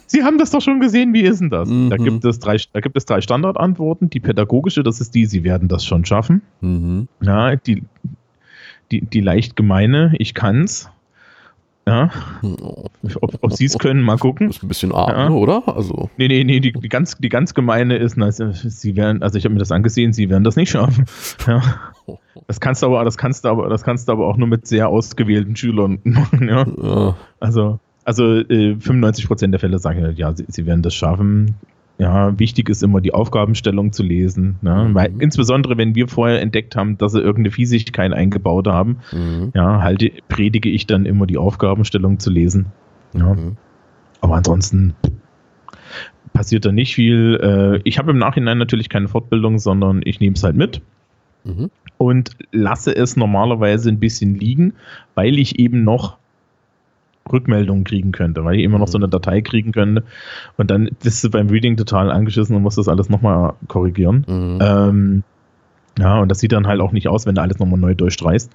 Sie haben das doch schon gesehen, wie ist denn das? Mhm. Da, gibt es drei, da gibt es drei Standardantworten. Die pädagogische, das ist die, Sie werden das schon schaffen. Mhm. Ja, die, die, die leicht gemeine, ich kann's. Ja. Ob, ob sie es können, mal gucken. Das ist ein bisschen arm, ja. Ne, oder? Also. Nee, nee, nee, die, die, ganz, die ganz gemeine ist, also, sie werden, also ich habe mir das angesehen, sie werden das nicht schaffen. Ja. Das kannst du aber, das kannst du aber, das kannst du aber auch nur mit sehr ausgewählten Schülern machen, ja. ja. Also, also äh, 95 Prozent der Fälle sagen ja, sie, sie werden das schaffen. Ja, wichtig ist immer die Aufgabenstellung zu lesen. Ne? Mhm. Weil, insbesondere wenn wir vorher entdeckt haben, dass sie irgendeine Fiesigkeit eingebaut haben, mhm. ja, halte, predige ich dann immer die Aufgabenstellung zu lesen. Ja. Mhm. Aber ansonsten passiert da nicht viel. Äh, ich habe im Nachhinein natürlich keine Fortbildung, sondern ich nehme es halt mit. Mhm. Und lasse es normalerweise ein bisschen liegen, weil ich eben noch Rückmeldungen kriegen könnte, weil ich immer noch so eine mhm. Datei kriegen könnte und dann bist du beim Reading total angeschissen und musst das alles nochmal korrigieren. Mhm. Ähm, ja, und das sieht dann halt auch nicht aus, wenn du alles nochmal neu durchstreichst.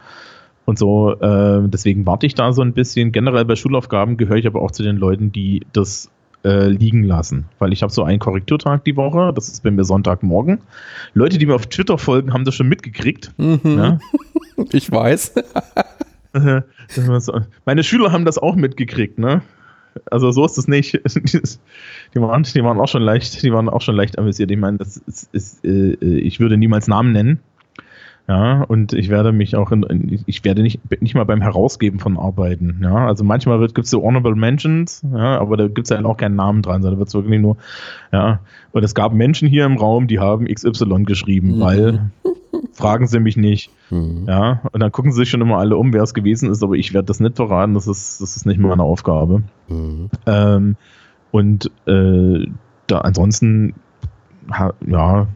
Und so, äh, deswegen warte ich da so ein bisschen. Generell bei Schulaufgaben gehöre ich aber auch zu den Leuten, die das äh, liegen lassen. Weil ich habe so einen Korrekturtag die Woche, das ist bei mir Sonntagmorgen. Leute, die mir auf Twitter folgen, haben das schon mitgekriegt. Mhm. Ja? Ich weiß. Meine Schüler haben das auch mitgekriegt, ne? Also so ist es nicht. Die waren, die waren auch schon leicht, die waren auch schon leicht amüsiert. Ich meine, das ist, ist äh, ich würde niemals Namen nennen. Ja, und ich werde mich auch in, ich werde nicht, nicht mal beim Herausgeben von Arbeiten. Ja, also manchmal gibt es so Honorable Mentions, ja, aber da gibt es ja halt auch keinen Namen dran, sondern wird es wirklich nur, ja. Und es gab Menschen hier im Raum, die haben XY geschrieben, mhm. weil fragen sie mich nicht. Mhm. Ja, und dann gucken sie sich schon immer alle um, wer es gewesen ist, aber ich werde das nicht verraten, das ist, das ist nicht meine Aufgabe. Mhm. Ähm, und äh, da ansonsten, ja,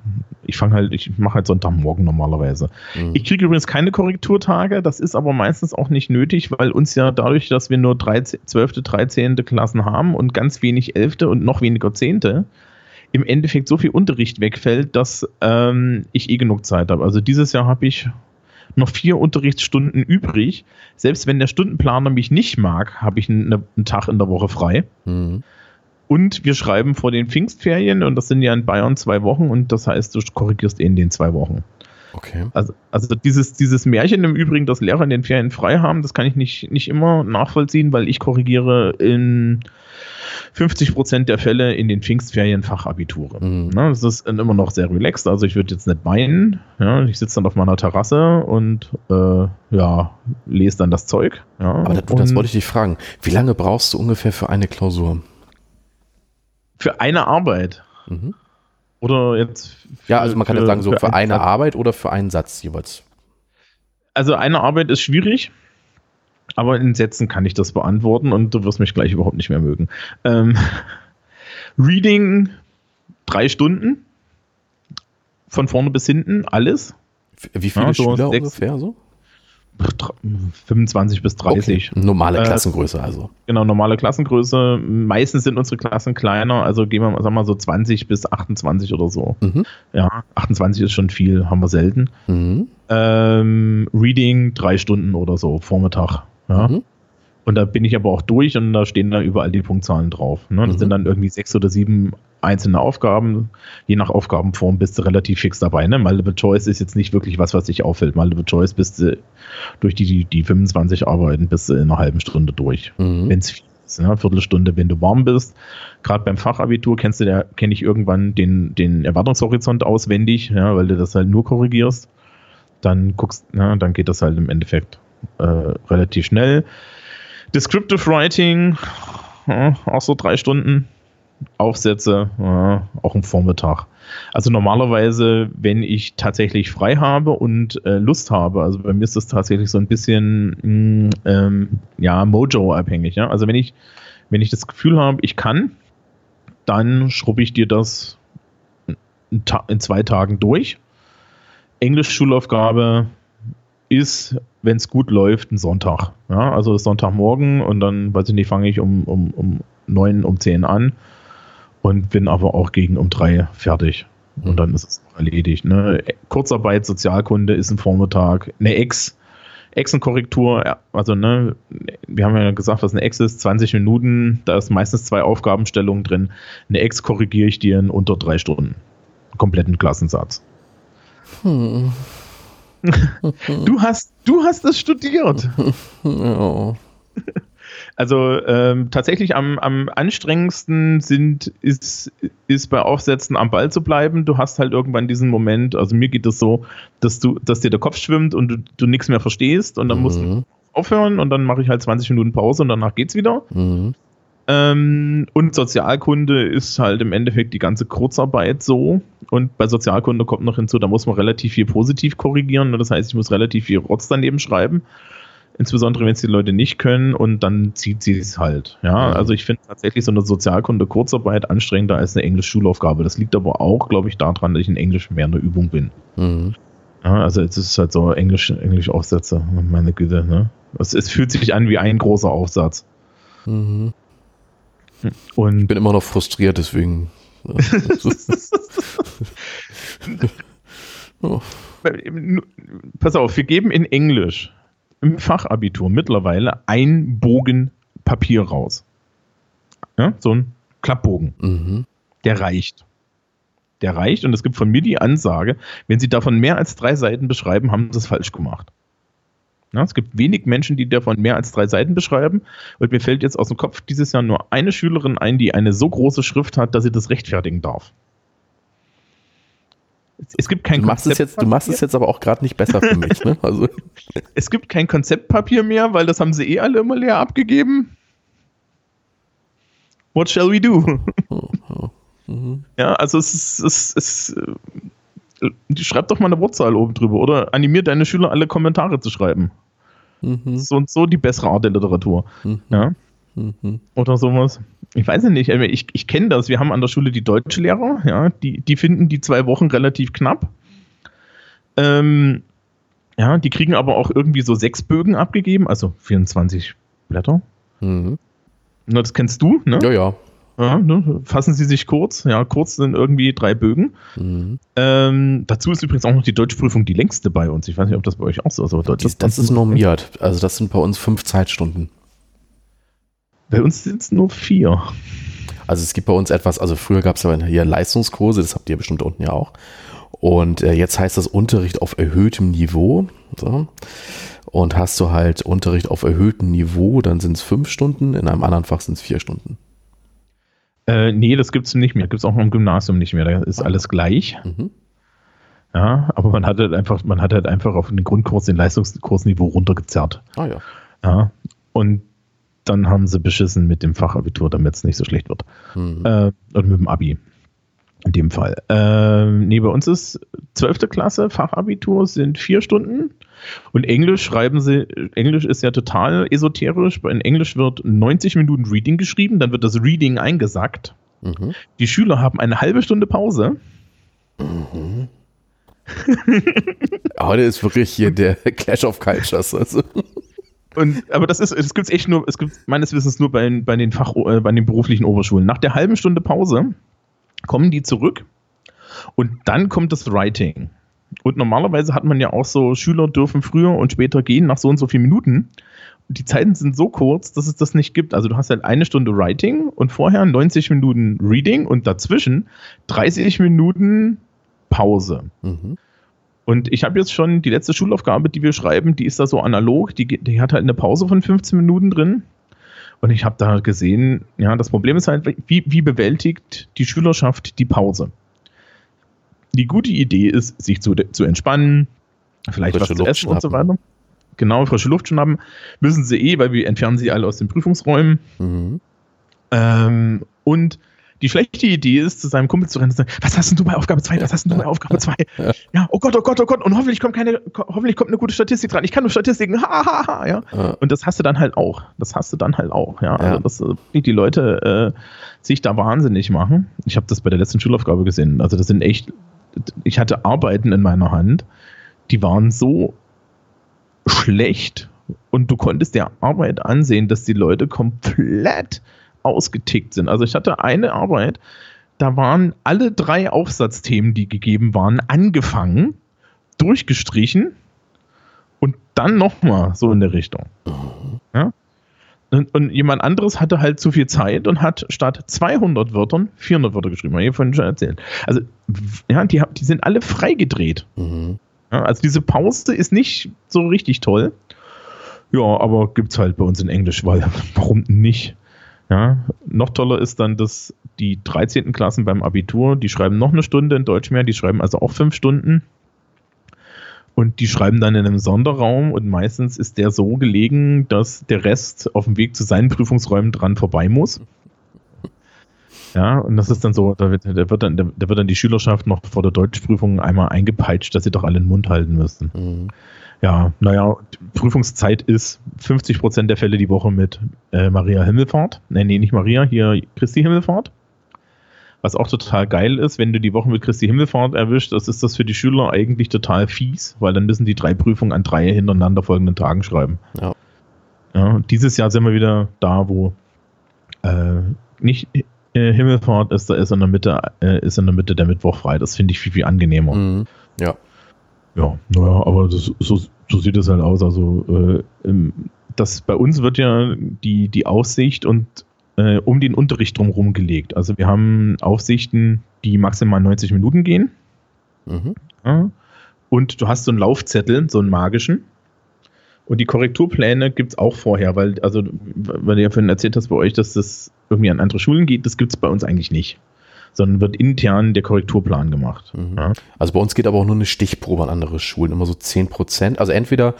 ich fange halt, ich mache halt Sonntagmorgen normalerweise. Mhm. Ich kriege übrigens keine Korrekturtage, das ist aber meistens auch nicht nötig, weil uns ja dadurch, dass wir nur 13, 12., 13. Klassen haben und ganz wenig 11. und noch weniger 10., im Endeffekt so viel Unterricht wegfällt, dass ähm, ich eh genug Zeit habe. Also dieses Jahr habe ich noch vier Unterrichtsstunden übrig. Selbst wenn der Stundenplaner mich nicht mag, habe ich einen, einen, Tag in der Woche frei. Mhm. Und wir schreiben vor den Pfingstferien und das sind ja in Bayern zwei Wochen und das heißt, du korrigierst eh in den zwei Wochen. Okay. Also, also dieses, dieses Märchen im Übrigen, dass Lehrer in den Ferien frei haben, das kann ich nicht, nicht immer nachvollziehen, weil ich korrigiere in 50 Prozent der Fälle in den Pfingstferien Fachabiture. Mhm. Ne, das ist immer noch sehr relaxed, also ich würde jetzt nicht weinen. Ja, ich sitze dann auf meiner Terrasse und äh, ja, lese dann das Zeug. Ja, Aber das, das wollte ich dich fragen. Wie lange brauchst du ungefähr für eine Klausur? Für eine Arbeit. Mhm. Oder jetzt. Für, ja, also man kann für, jetzt sagen, so für, für eine Satz. Arbeit oder für einen Satz jeweils. Also eine Arbeit ist schwierig, aber in Sätzen kann ich das beantworten und du wirst mich gleich überhaupt nicht mehr mögen. Ähm, Reading drei Stunden. Von vorne bis hinten, alles. Wie viele ja, so Schüler sechs, ungefähr so? 25 bis 30. Okay. Normale äh, Klassengröße also. Genau, normale Klassengröße. Meistens sind unsere Klassen kleiner, also gehen wir sagen wir mal so 20 bis 28 oder so. Mhm. Ja, 28 ist schon viel, haben wir selten. Mhm. Ähm, Reading drei Stunden oder so, Vormittag. Ja. Mhm. Und da bin ich aber auch durch und da stehen dann überall die Punktzahlen drauf. Ne? Das mhm. sind dann irgendwie sechs oder sieben einzelne Aufgaben. Je nach Aufgabenform bist du relativ fix dabei. Ne? Multiple Choice ist jetzt nicht wirklich was, was dich auffällt. Multiple Choice bist du durch die, die, die 25 Arbeiten bist du in einer halben Stunde durch. Mhm. Wenn es viel ist, ne? Viertelstunde, wenn du warm bist. Gerade beim Fachabitur kennst du, da kenne ich irgendwann den, den Erwartungshorizont auswendig, ja, weil du das halt nur korrigierst. Dann guckst, na, dann geht das halt im Endeffekt äh, relativ schnell. Descriptive Writing, ja, auch so drei Stunden. Aufsätze, ja, auch im Vormittag. Also normalerweise, wenn ich tatsächlich frei habe und äh, Lust habe, also bei mir ist das tatsächlich so ein bisschen mm, ähm, ja, Mojo-abhängig. Ja? Also wenn ich, wenn ich das Gefühl habe, ich kann, dann schrubbe ich dir das in, in zwei Tagen durch. Englisch-Schulaufgabe ist, wenn es gut läuft, ein Sonntag. Ja, also Sonntagmorgen und dann, weiß ich nicht, fange ich um, um, um 9, um 10 an und bin aber auch gegen um 3 fertig. Und mhm. dann ist es erledigt. Ne? Kurzarbeit, Sozialkunde ist ein Vormittag. Eine Ex, Exenkorrektur, also ne, wir haben ja gesagt, was eine Ex ist, 20 Minuten, da ist meistens zwei Aufgabenstellungen drin. Eine Ex korrigiere ich dir in unter drei Stunden. Kompletten Klassensatz. Hm. du hast, du hast es studiert. Ja. Also ähm, tatsächlich am, am anstrengendsten sind, ist, ist bei Aufsätzen am Ball zu bleiben. Du hast halt irgendwann diesen Moment, also mir geht es das so, dass du, dass dir der Kopf schwimmt und du, du nichts mehr verstehst und dann mhm. musst du aufhören und dann mache ich halt 20 Minuten Pause und danach geht's wieder. Mhm. Ähm, und Sozialkunde ist halt im Endeffekt die ganze Kurzarbeit so. Und bei Sozialkunde kommt noch hinzu, da muss man relativ viel positiv korrigieren. Das heißt, ich muss relativ viel Rotz daneben schreiben. Insbesondere wenn es die Leute nicht können und dann zieht sie es halt. Ja, also ich finde tatsächlich so eine Sozialkunde Kurzarbeit anstrengender als eine Englisch-Schulaufgabe. Das liegt aber auch, glaube ich, daran, dass ich in Englisch mehr in der Übung bin. Mhm. Ja, also es ist halt so Englisch, Englisch Aufsätze, meine Güte, ne? Es, es fühlt sich an wie ein großer Aufsatz. Mhm. Und ich bin immer noch frustriert, deswegen. oh. Pass auf, wir geben in Englisch im Fachabitur mittlerweile ein Bogen Papier raus. Ja, so ein Klappbogen. Mhm. Der reicht der reicht. Und es gibt von mir die Ansage, wenn Sie davon mehr als drei Seiten beschreiben, haben Sie es falsch gemacht. Ja, es gibt wenig Menschen, die davon mehr als drei Seiten beschreiben. Und mir fällt jetzt aus dem Kopf dieses Jahr nur eine Schülerin ein, die eine so große Schrift hat, dass sie das rechtfertigen darf. Es gibt kein du machst es jetzt, Du machst es jetzt aber auch gerade nicht besser für mich. Ne? Also. Es gibt kein Konzeptpapier mehr, weil das haben sie eh alle immer leer abgegeben. What shall we do? Oh, oh. Mhm. Ja, also es ist, es ist, äh, schreib doch mal eine Wortzahl oben drüber oder animiert deine Schüler alle Kommentare zu schreiben. Mhm. So und so die bessere Art der Literatur. Mhm. Ja. Mhm. Oder sowas. Ich weiß nicht, ich, ich kenne das. Wir haben an der Schule die Deutschlehrer, ja, die, die finden die zwei Wochen relativ knapp. Ähm, ja, die kriegen aber auch irgendwie so sechs Bögen abgegeben, also 24 Blätter. Mhm. Na, das kennst du, ne? Ja, ja. Ja, ne? Fassen Sie sich kurz. Ja, kurz sind irgendwie drei Bögen. Mhm. Ähm, dazu ist übrigens auch noch die Deutschprüfung die längste bei uns. Ich weiß nicht, ob das bei euch auch so ist. Aber das, das ist normiert. Also das sind bei uns fünf Zeitstunden. Bei uns sind es nur vier. Also es gibt bei uns etwas, also früher gab es ja hier Leistungskurse, das habt ihr bestimmt unten ja auch. Und äh, jetzt heißt das Unterricht auf erhöhtem Niveau. So. Und hast du halt Unterricht auf erhöhtem Niveau, dann sind es fünf Stunden, in einem anderen Fach sind es vier Stunden. Äh, nee, das gibt es nicht mehr. Gibt es auch im Gymnasium nicht mehr. Da ist ah. alles gleich. Mhm. Ja, aber man hat halt einfach, man hat halt einfach auf den Grundkurs den Leistungskursniveau runtergezerrt. Ah ja. Ja. Und dann haben sie beschissen mit dem Fachabitur, damit es nicht so schlecht wird. Mhm. Äh, und mit dem Abi. In dem Fall. Äh, nee, bei uns ist 12. Klasse, Fachabitur sind vier Stunden. Und Englisch schreiben sie, Englisch ist ja total esoterisch. In Englisch wird 90 Minuten Reading geschrieben, dann wird das Reading eingesackt. Mhm. Die Schüler haben eine halbe Stunde Pause. Mhm. Heute ist wirklich hier der Clash of Cultures. Also. Und, aber das ist, es gibt echt nur, es gibt meines Wissens nur bei, bei den Fach, äh, bei den beruflichen Oberschulen. Nach der halben Stunde Pause kommen die zurück und dann kommt das Writing. Und normalerweise hat man ja auch so, Schüler dürfen früher und später gehen nach so und so vielen Minuten. Die Zeiten sind so kurz, dass es das nicht gibt. Also du hast halt eine Stunde Writing und vorher 90 Minuten Reading und dazwischen 30 Minuten Pause. Mhm. Und ich habe jetzt schon die letzte Schulaufgabe, die wir schreiben, die ist da so analog, die, die hat halt eine Pause von 15 Minuten drin. Und ich habe da gesehen, ja, das Problem ist halt, wie, wie bewältigt die Schülerschaft die Pause? die gute Idee ist, sich zu, zu entspannen, vielleicht frische was zu essen und so weiter. Genau, frische Luft schnappen. Müssen sie eh, weil wir entfernen sie alle aus den Prüfungsräumen. Mhm. Ähm, und die schlechte Idee ist, zu seinem Kumpel zu rennen und zu sagen, was hast denn du bei Aufgabe 2? Was hast denn du bei Aufgabe 2? Ja, oh Gott, oh Gott, oh Gott. Und hoffentlich kommt keine, hoffentlich kommt eine gute Statistik dran. Ich kann nur Statistiken. Ha, ha, ha, ja. Und das hast du dann halt auch. Das hast du dann halt auch, ja. Also das, äh, die Leute äh, sich da wahnsinnig machen. Ich habe das bei der letzten Schulaufgabe gesehen. Also das sind echt ich hatte Arbeiten in meiner Hand, die waren so schlecht und du konntest der Arbeit ansehen, dass die Leute komplett ausgetickt sind. Also ich hatte eine Arbeit, da waren alle drei Aufsatzthemen, die gegeben waren, angefangen, durchgestrichen und dann nochmal so in der Richtung. Mhm. Ja? Und, und, jemand anderes hatte halt zu viel Zeit und hat statt 200 Wörtern 400 Wörter geschrieben. Habe ich vorhin schon erzählt. Also, ja, die, die sind alle freigedreht. Mhm. Ja, also, diese Pause ist nicht so richtig toll. Ja, aber gibt es halt bei uns in Englisch, weil warum nicht? Ja, noch toller ist dann, dass die 13. Klassen beim Abitur, die schreiben noch eine Stunde in Deutsch mehr, die schreiben also auch fünf Stunden. Und die schreiben dann in einem Sonderraum und meistens ist der so gelegen, dass der Rest auf dem Weg zu seinen Prüfungsräumen dran vorbei muss. Ja, und das ist dann so, da wird, da wird, dann, da wird dann die Schülerschaft noch vor der Deutschprüfung einmal eingepeitscht, dass sie doch alle den Mund halten müssen. Mhm. Ja, naja, Prüfungszeit ist 50 Prozent der Fälle die Woche mit äh, Maria Himmelfahrt. Nee, nee, nicht Maria, hier Christi Himmelfahrt. Was auch total geil ist, wenn du die Woche mit Christi Himmelfahrt erwischt, das ist das für die Schüler eigentlich total fies, weil dann müssen die drei Prüfungen an drei hintereinander folgenden Tagen schreiben. Ja. ja dieses Jahr sind wir wieder da, wo äh, nicht äh, Himmelfahrt ist, da ist in der Mitte, äh, ist in der Mitte der Mittwoch frei. Das finde ich viel, viel angenehmer. Mhm. Ja. Ja, naja, aber das, so, so sieht es halt aus. Also äh, das bei uns wird ja die, die Aussicht und äh, um den Unterricht drumherum gelegt. Also wir haben Aufsichten, die maximal 90 Minuten gehen. Mhm. Ja. Und du hast so einen Laufzettel, so einen magischen. Und die Korrekturpläne gibt es auch vorher, weil, also, weil du ja vorhin erzählt hast bei euch, dass das irgendwie an andere Schulen geht, das gibt es bei uns eigentlich nicht. Sondern wird intern der Korrekturplan gemacht. Mhm. Ja. Also bei uns geht aber auch nur eine Stichprobe an andere Schulen, immer so 10 Prozent. Also entweder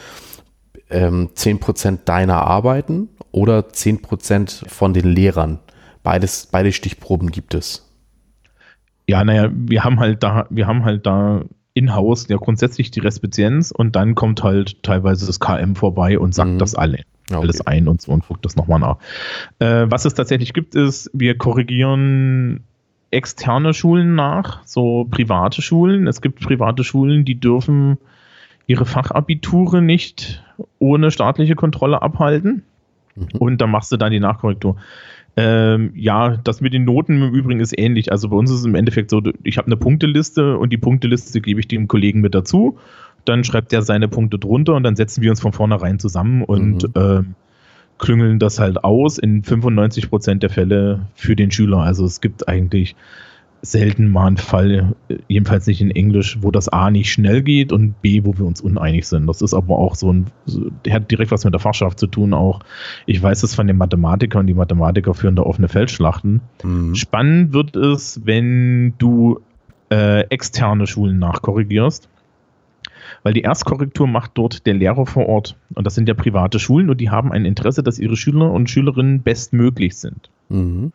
ähm, 10 Prozent deiner Arbeiten oder 10% von den Lehrern. Beides, beide Stichproben gibt es. Ja, naja, wir haben halt da, wir haben halt da in-house ja grundsätzlich die Respizienz und dann kommt halt teilweise das KM vorbei und sagt mhm. das alle. Okay. Alles ein und so und guckt das nochmal nach. Äh, was es tatsächlich gibt, ist, wir korrigieren externe Schulen nach, so private Schulen. Es gibt private Schulen, die dürfen ihre Fachabiture nicht ohne staatliche Kontrolle abhalten. Mhm. Und dann machst du dann die Nachkorrektur. Ähm, ja, das mit den Noten im Übrigen ist ähnlich. Also bei uns ist es im Endeffekt so, ich habe eine Punkteliste und die Punkteliste gebe ich dem Kollegen mit dazu. Dann schreibt er seine Punkte drunter und dann setzen wir uns von vornherein zusammen und mhm. ähm, klüngeln das halt aus in 95 Prozent der Fälle für den Schüler. Also es gibt eigentlich selten mal einen Fall, jedenfalls nicht in Englisch, wo das A nicht schnell geht und B, wo wir uns uneinig sind. Das ist aber auch so ein, hat direkt was mit der Fachschaft zu tun auch. Ich weiß es von den Mathematikern, die Mathematiker führen da offene Feldschlachten. Mhm. Spannend wird es, wenn du äh, externe Schulen nachkorrigierst. Weil die Erstkorrektur macht dort der Lehrer vor Ort. Und das sind ja private Schulen und die haben ein Interesse, dass ihre Schüler und Schülerinnen bestmöglich sind. Mhm.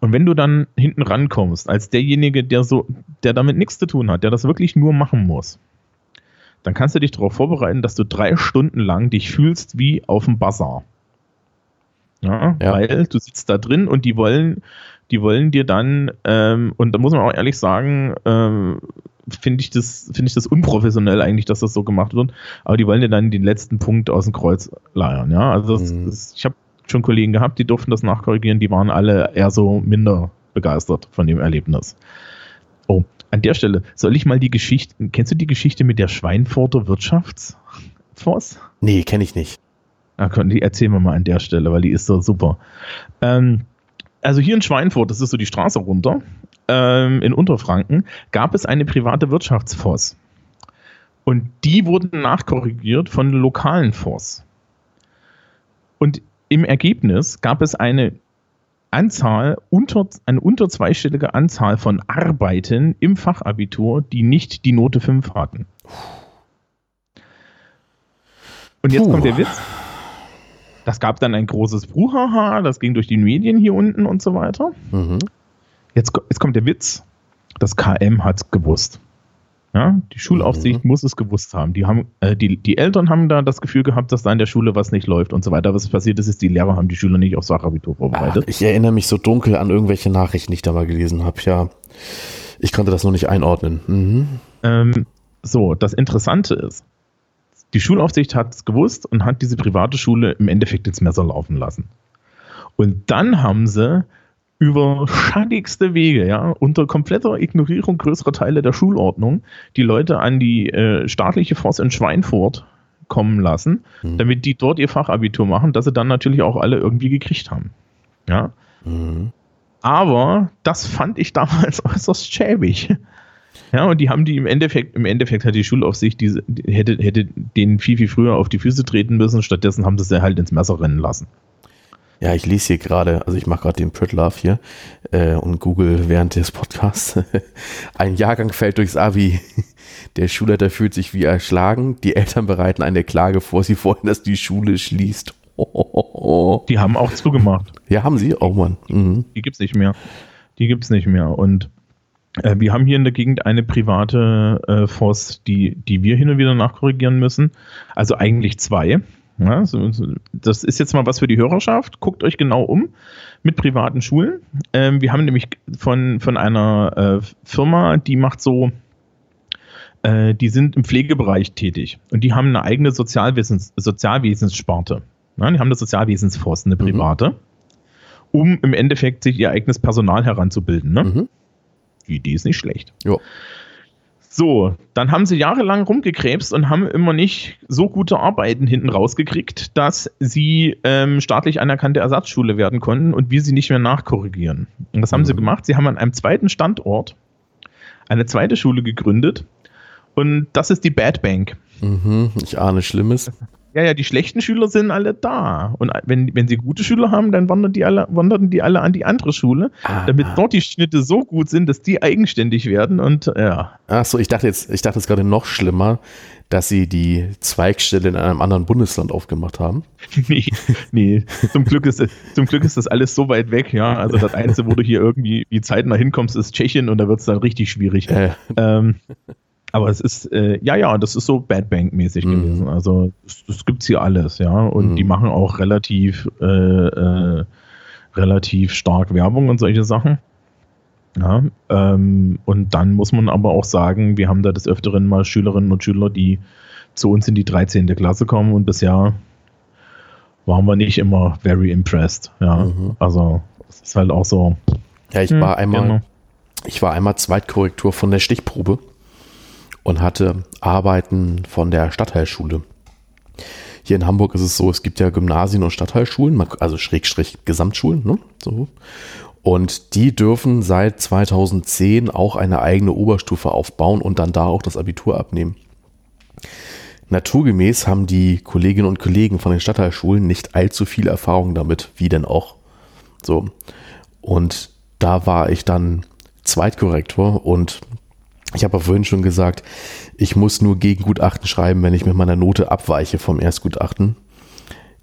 Und wenn du dann hinten rankommst, als derjenige, der so, der damit nichts zu tun hat, der das wirklich nur machen muss, dann kannst du dich darauf vorbereiten, dass du drei Stunden lang dich fühlst wie auf dem Bazar. Ja, ja. Weil du sitzt da drin und die wollen, die wollen dir dann, ähm, und da muss man auch ehrlich sagen, ähm, finde ich das, finde ich das unprofessionell eigentlich, dass das so gemacht wird. Aber die wollen dir dann den letzten Punkt aus dem Kreuz leiern. Ja, also das, mhm. das, ich habe schon Kollegen gehabt, die durften das nachkorrigieren, die waren alle eher so minder begeistert von dem Erlebnis. Oh, an der Stelle soll ich mal die Geschichte, kennst du die Geschichte mit der Schweinfurter Wirtschaftsforce? Nee, kenne ich nicht. Ah, die erzählen wir mal an der Stelle, weil die ist so super. Ähm, also hier in Schweinfurt, das ist so die Straße runter, ähm, in Unterfranken, gab es eine private Wirtschaftsforce. Und die wurden nachkorrigiert von lokalen Force. Und im Ergebnis gab es eine Anzahl, unter, eine unter zweistellige Anzahl von Arbeiten im Fachabitur, die nicht die Note 5 hatten. Und jetzt Puh. kommt der Witz. Das gab dann ein großes Bruhaha, das ging durch die Medien hier unten und so weiter. Mhm. Jetzt, jetzt kommt der Witz. Das KM hat es gewusst. Ja, die Schulaufsicht mhm. muss es gewusst haben. Die, haben äh, die, die Eltern haben da das Gefühl gehabt, dass da in der Schule was nicht läuft und so weiter. Was passiert ist, ist, die Lehrer haben die Schüler nicht aufs Fachabitur vorbereitet. Ach, ich erinnere mich so dunkel an irgendwelche Nachrichten, die ich da mal gelesen habe. Ja, ich konnte das noch nicht einordnen. Mhm. Ähm, so, das Interessante ist, die Schulaufsicht hat es gewusst und hat diese private Schule im Endeffekt ins Messer laufen lassen. Und dann haben sie über schattigste Wege, ja, unter kompletter Ignorierung größerer Teile der Schulordnung, die Leute an die äh, staatliche Forst in Schweinfurt kommen lassen, mhm. damit die dort ihr Fachabitur machen, dass sie dann natürlich auch alle irgendwie gekriegt haben. Ja. Mhm. Aber das fand ich damals äußerst schäbig. Ja, und die haben die im Endeffekt, im Endeffekt hat die Schulaufsicht diese, hätte, hätte denen viel, viel früher auf die Füße treten müssen, stattdessen haben sie sie halt ins Messer rennen lassen. Ja, ich lese hier gerade, also ich mache gerade den Pritlove hier äh, und google während des Podcasts. Ein Jahrgang fällt durchs Abi. Der Schulleiter fühlt sich wie erschlagen. Die Eltern bereiten eine Klage vor. Sie wollen, dass die Schule schließt. Die haben auch zugemacht. Ja, haben sie? Oh Mann. Mhm. Die gibt es nicht mehr. Die gibt es nicht mehr. Und äh, wir haben hier in der Gegend eine private äh, Forst, die, die wir hin und wieder nachkorrigieren müssen. Also eigentlich zwei. Ja, so, so, das ist jetzt mal was für die Hörerschaft. Guckt euch genau um mit privaten Schulen. Ähm, wir haben nämlich von, von einer äh, Firma, die macht so, äh, die sind im Pflegebereich tätig und die haben eine eigene Sozialwesens, Sozialwesenssparte. Ja, die haben eine Sozialwesensforst, eine mhm. private, mhm. um im Endeffekt sich ihr eigenes Personal heranzubilden. Ne? Mhm. Die Idee ist nicht schlecht. Ja. So, dann haben sie jahrelang rumgekrebst und haben immer nicht so gute Arbeiten hinten rausgekriegt, dass sie ähm, staatlich anerkannte Ersatzschule werden konnten und wir sie nicht mehr nachkorrigieren. Und was haben mhm. sie gemacht? Sie haben an einem zweiten Standort eine zweite Schule gegründet und das ist die Bad Bank. Mhm, ich ahne Schlimmes. Ja, ja, die schlechten Schüler sind alle da. Und wenn, wenn sie gute Schüler haben, dann wandern die alle, wanderten die alle an die andere Schule, ah, damit dort die Schnitte so gut sind, dass die eigenständig werden und ja. Achso, ich dachte jetzt, ich dachte jetzt gerade noch schlimmer, dass sie die Zweigstelle in einem anderen Bundesland aufgemacht haben. nee, nee. Zum Glück ist, zum Glück ist das alles so weit weg, ja. Also das Einzige, wo du hier irgendwie wie zeitnah hinkommst, ist Tschechien und da wird es dann richtig schwierig. Äh. Ähm, aber es ist, äh, ja, ja, das ist so Bad Bank-mäßig mhm. gewesen. Also, das, das es hier alles, ja. Und mhm. die machen auch relativ, äh, äh, relativ stark Werbung und solche Sachen. Ja, ähm, und dann muss man aber auch sagen, wir haben da des Öfteren mal Schülerinnen und Schüler, die zu uns in die 13. Klasse kommen und bisher waren wir nicht immer very impressed. Ja, mhm. also, es ist halt auch so. Ja, ich war hm, einmal, genau. ich war einmal Zweitkorrektur von der Stichprobe und hatte Arbeiten von der Stadtteilschule. Hier in Hamburg ist es so, es gibt ja Gymnasien und Stadtteilschulen, also Schrägstrich Gesamtschulen, ne? So. Und die dürfen seit 2010 auch eine eigene Oberstufe aufbauen und dann da auch das Abitur abnehmen. Naturgemäß haben die Kolleginnen und Kollegen von den Stadtteilschulen nicht allzu viel Erfahrung damit, wie denn auch. So. Und da war ich dann Zweitkorrektor und ich habe vorhin schon gesagt, ich muss nur Gegengutachten schreiben, wenn ich mit meiner Note abweiche vom Erstgutachten.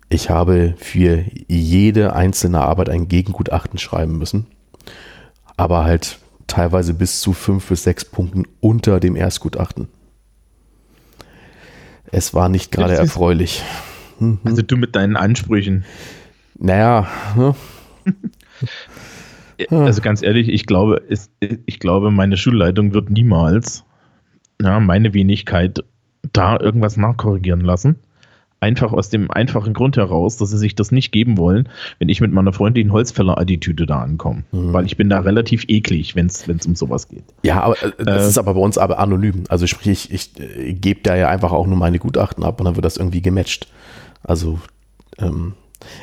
Ich habe für jede einzelne Arbeit ein Gegengutachten schreiben müssen, aber halt teilweise bis zu fünf bis sechs Punkten unter dem Erstgutachten. Es war nicht gerade erfreulich. Mhm. Also du mit deinen Ansprüchen. Naja, ne? also ganz ehrlich, ich glaube, ich glaube, meine Schulleitung wird niemals ja, meine Wenigkeit da irgendwas nachkorrigieren lassen. Einfach aus dem einfachen Grund heraus, dass sie sich das nicht geben wollen, wenn ich mit meiner freundlichen Holzfäller-Attitüde da ankomme. Mhm. Weil ich bin da relativ eklig, wenn es um sowas geht. Ja, aber äh, das äh, ist aber bei uns aber anonym. Also sprich, ich, ich äh, gebe da ja einfach auch nur meine Gutachten ab und dann wird das irgendwie gematcht. Also ähm,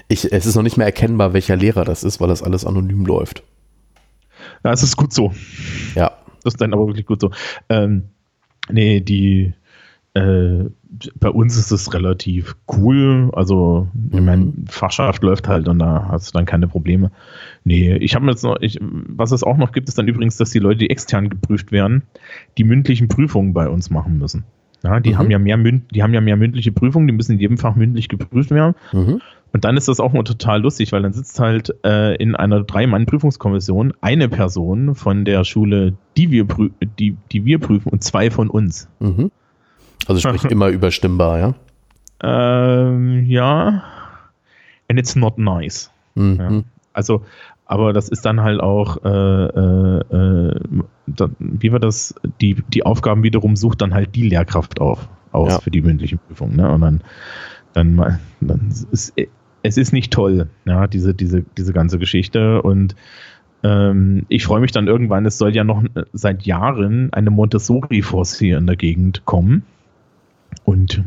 ich, es ist noch nicht mehr erkennbar, welcher Lehrer das ist, weil das alles anonym läuft. Ja, es ist gut so. Ja. Das ist dann aber wirklich gut so. Ähm, nee, die äh, bei uns ist es relativ cool. Also, mhm. meine Fachschaft läuft halt und da hast du dann keine Probleme. Nee, ich habe jetzt noch, ich, was es auch noch gibt, ist dann übrigens, dass die Leute, die extern geprüft werden, die mündlichen Prüfungen bei uns machen müssen. Ja, die mhm. haben ja mehr die haben ja mehr mündliche Prüfungen, die müssen in jedem Fach mündlich geprüft werden. Mhm. Und dann ist das auch mal total lustig, weil dann sitzt halt äh, in einer Drei-Mann-Prüfungskommission eine Person von der Schule, die wir, die, die wir prüfen, und zwei von uns. Mhm. Also sprich immer überstimmbar, ja? Ähm, ja. And it's not nice. Mhm. Ja. Also, aber das ist dann halt auch, äh, äh, äh da, wie war das, die, die Aufgaben wiederum sucht dann halt die Lehrkraft auf, aus ja. für die mündlichen Prüfungen. Ne? Und dann, dann, dann ist es ist nicht toll, ja, diese, diese, diese ganze Geschichte. Und ähm, ich freue mich dann irgendwann, es soll ja noch seit Jahren eine Montessori-Force hier in der Gegend kommen. Und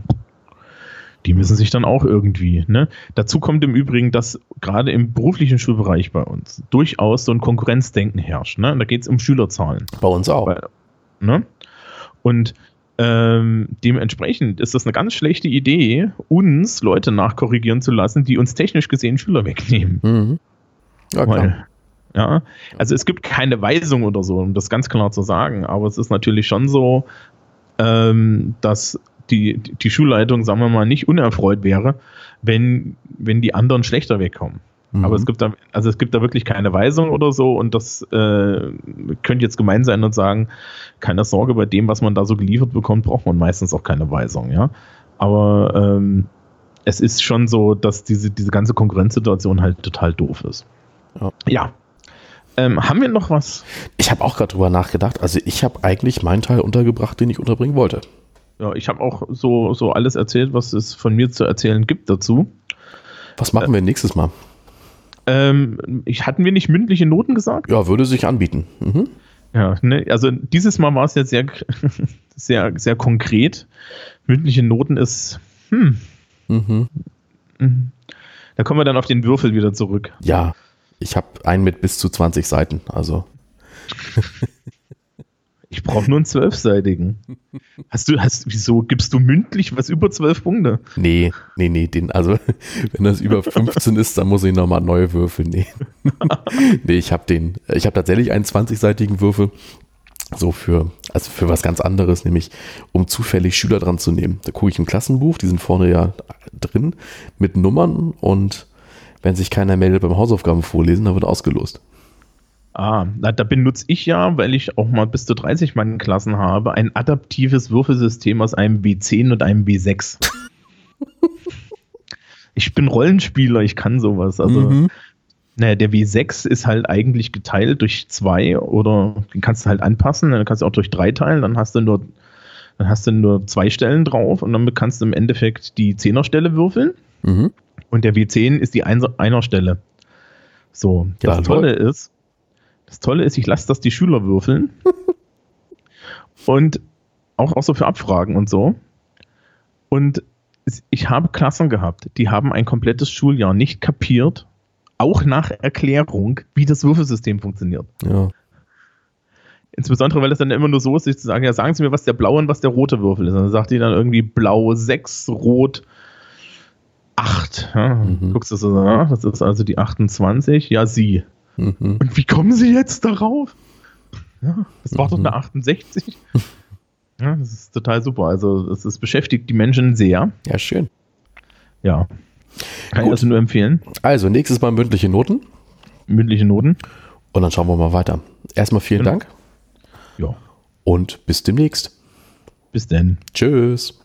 die müssen sich dann auch irgendwie. Ne? Dazu kommt im Übrigen, dass gerade im beruflichen Schulbereich bei uns durchaus so ein Konkurrenzdenken herrscht. Ne? Da geht es um Schülerzahlen. Bei uns auch. Weil, ne? Und ähm, dementsprechend ist das eine ganz schlechte Idee, uns Leute nachkorrigieren zu lassen, die uns technisch gesehen Schüler wegnehmen. Mhm. Ja. Weil, ja, also es gibt keine Weisung oder so, um das ganz klar zu sagen, aber es ist natürlich schon so, ähm, dass die, die Schulleitung, sagen wir mal, nicht unerfreut wäre, wenn, wenn die anderen schlechter wegkommen. Mhm. Aber es gibt da, also es gibt da wirklich keine Weisung oder so und das äh, könnte jetzt gemein sein und sagen, keine Sorge, bei dem, was man da so geliefert bekommt, braucht man meistens auch keine Weisung, ja. Aber ähm, es ist schon so, dass diese, diese ganze Konkurrenzsituation halt total doof ist. Ja. ja. Ähm, haben wir noch was? Ich habe auch gerade drüber nachgedacht. Also ich habe eigentlich meinen Teil untergebracht, den ich unterbringen wollte. Ja, ich habe auch so, so alles erzählt, was es von mir zu erzählen gibt dazu. Was machen äh, wir nächstes Mal? Ähm, ich, hatten wir nicht mündliche Noten gesagt? Ja, würde sich anbieten. Mhm. Ja, ne, also dieses Mal war es jetzt sehr, sehr, sehr konkret. Mündliche Noten ist, hm. Mhm. mhm. Da kommen wir dann auf den Würfel wieder zurück. Ja, ich habe einen mit bis zu 20 Seiten, also. Ich brauche nur einen zwölfseitigen. Hast du, hast, wieso gibst du mündlich was über zwölf Punkte? Nee, nee, nee, den, also wenn das über 15 ist, dann muss ich nochmal neue Würfel nehmen. nee, ich habe den, ich habe tatsächlich einen 20-seitigen Würfel, so für, also für was ganz anderes, nämlich um zufällig Schüler dran zu nehmen. Da gucke ich im Klassenbuch, die sind vorne ja drin mit Nummern und wenn sich keiner meldet beim Hausaufgaben vorlesen, dann wird ausgelost. Ah, na, da benutze ich ja, weil ich auch mal bis zu 30 Mann Klassen habe, ein adaptives Würfelsystem aus einem W10 und einem W6. ich bin Rollenspieler, ich kann sowas. Also, mhm. naja, der W6 ist halt eigentlich geteilt durch zwei oder den kannst du halt anpassen, dann kannst du auch durch drei teilen, dann hast du nur, dann hast du nur zwei Stellen drauf und dann kannst du im Endeffekt die Zehnerstelle würfeln. Mhm. Und der W10 ist die Einerstelle. So, das ja, Tolle ist, das Tolle ist, ich lasse das die Schüler würfeln. und auch, auch so für Abfragen und so. Und ich habe Klassen gehabt, die haben ein komplettes Schuljahr nicht kapiert, auch nach Erklärung, wie das Würfelsystem funktioniert. Ja. Insbesondere, weil es dann immer nur so ist, sich zu sagen, ja, sagen Sie mir, was der blaue und was der rote Würfel ist. Und dann sagt die dann irgendwie blau 6, rot 8. Ja, mhm. Guckst du so, das ist also die 28. Ja, sie. Mhm. Und wie kommen sie jetzt darauf? Ja, das war mhm. doch eine 68. ja, das ist total super. Also, es beschäftigt die Menschen sehr. Ja, schön. Ja. Kann Gut. ich also nur empfehlen. Also, nächstes Mal mündliche Noten. Mündliche Noten. Und dann schauen wir mal weiter. Erstmal vielen genau. Dank. Ja. Und bis demnächst. Bis denn. Tschüss.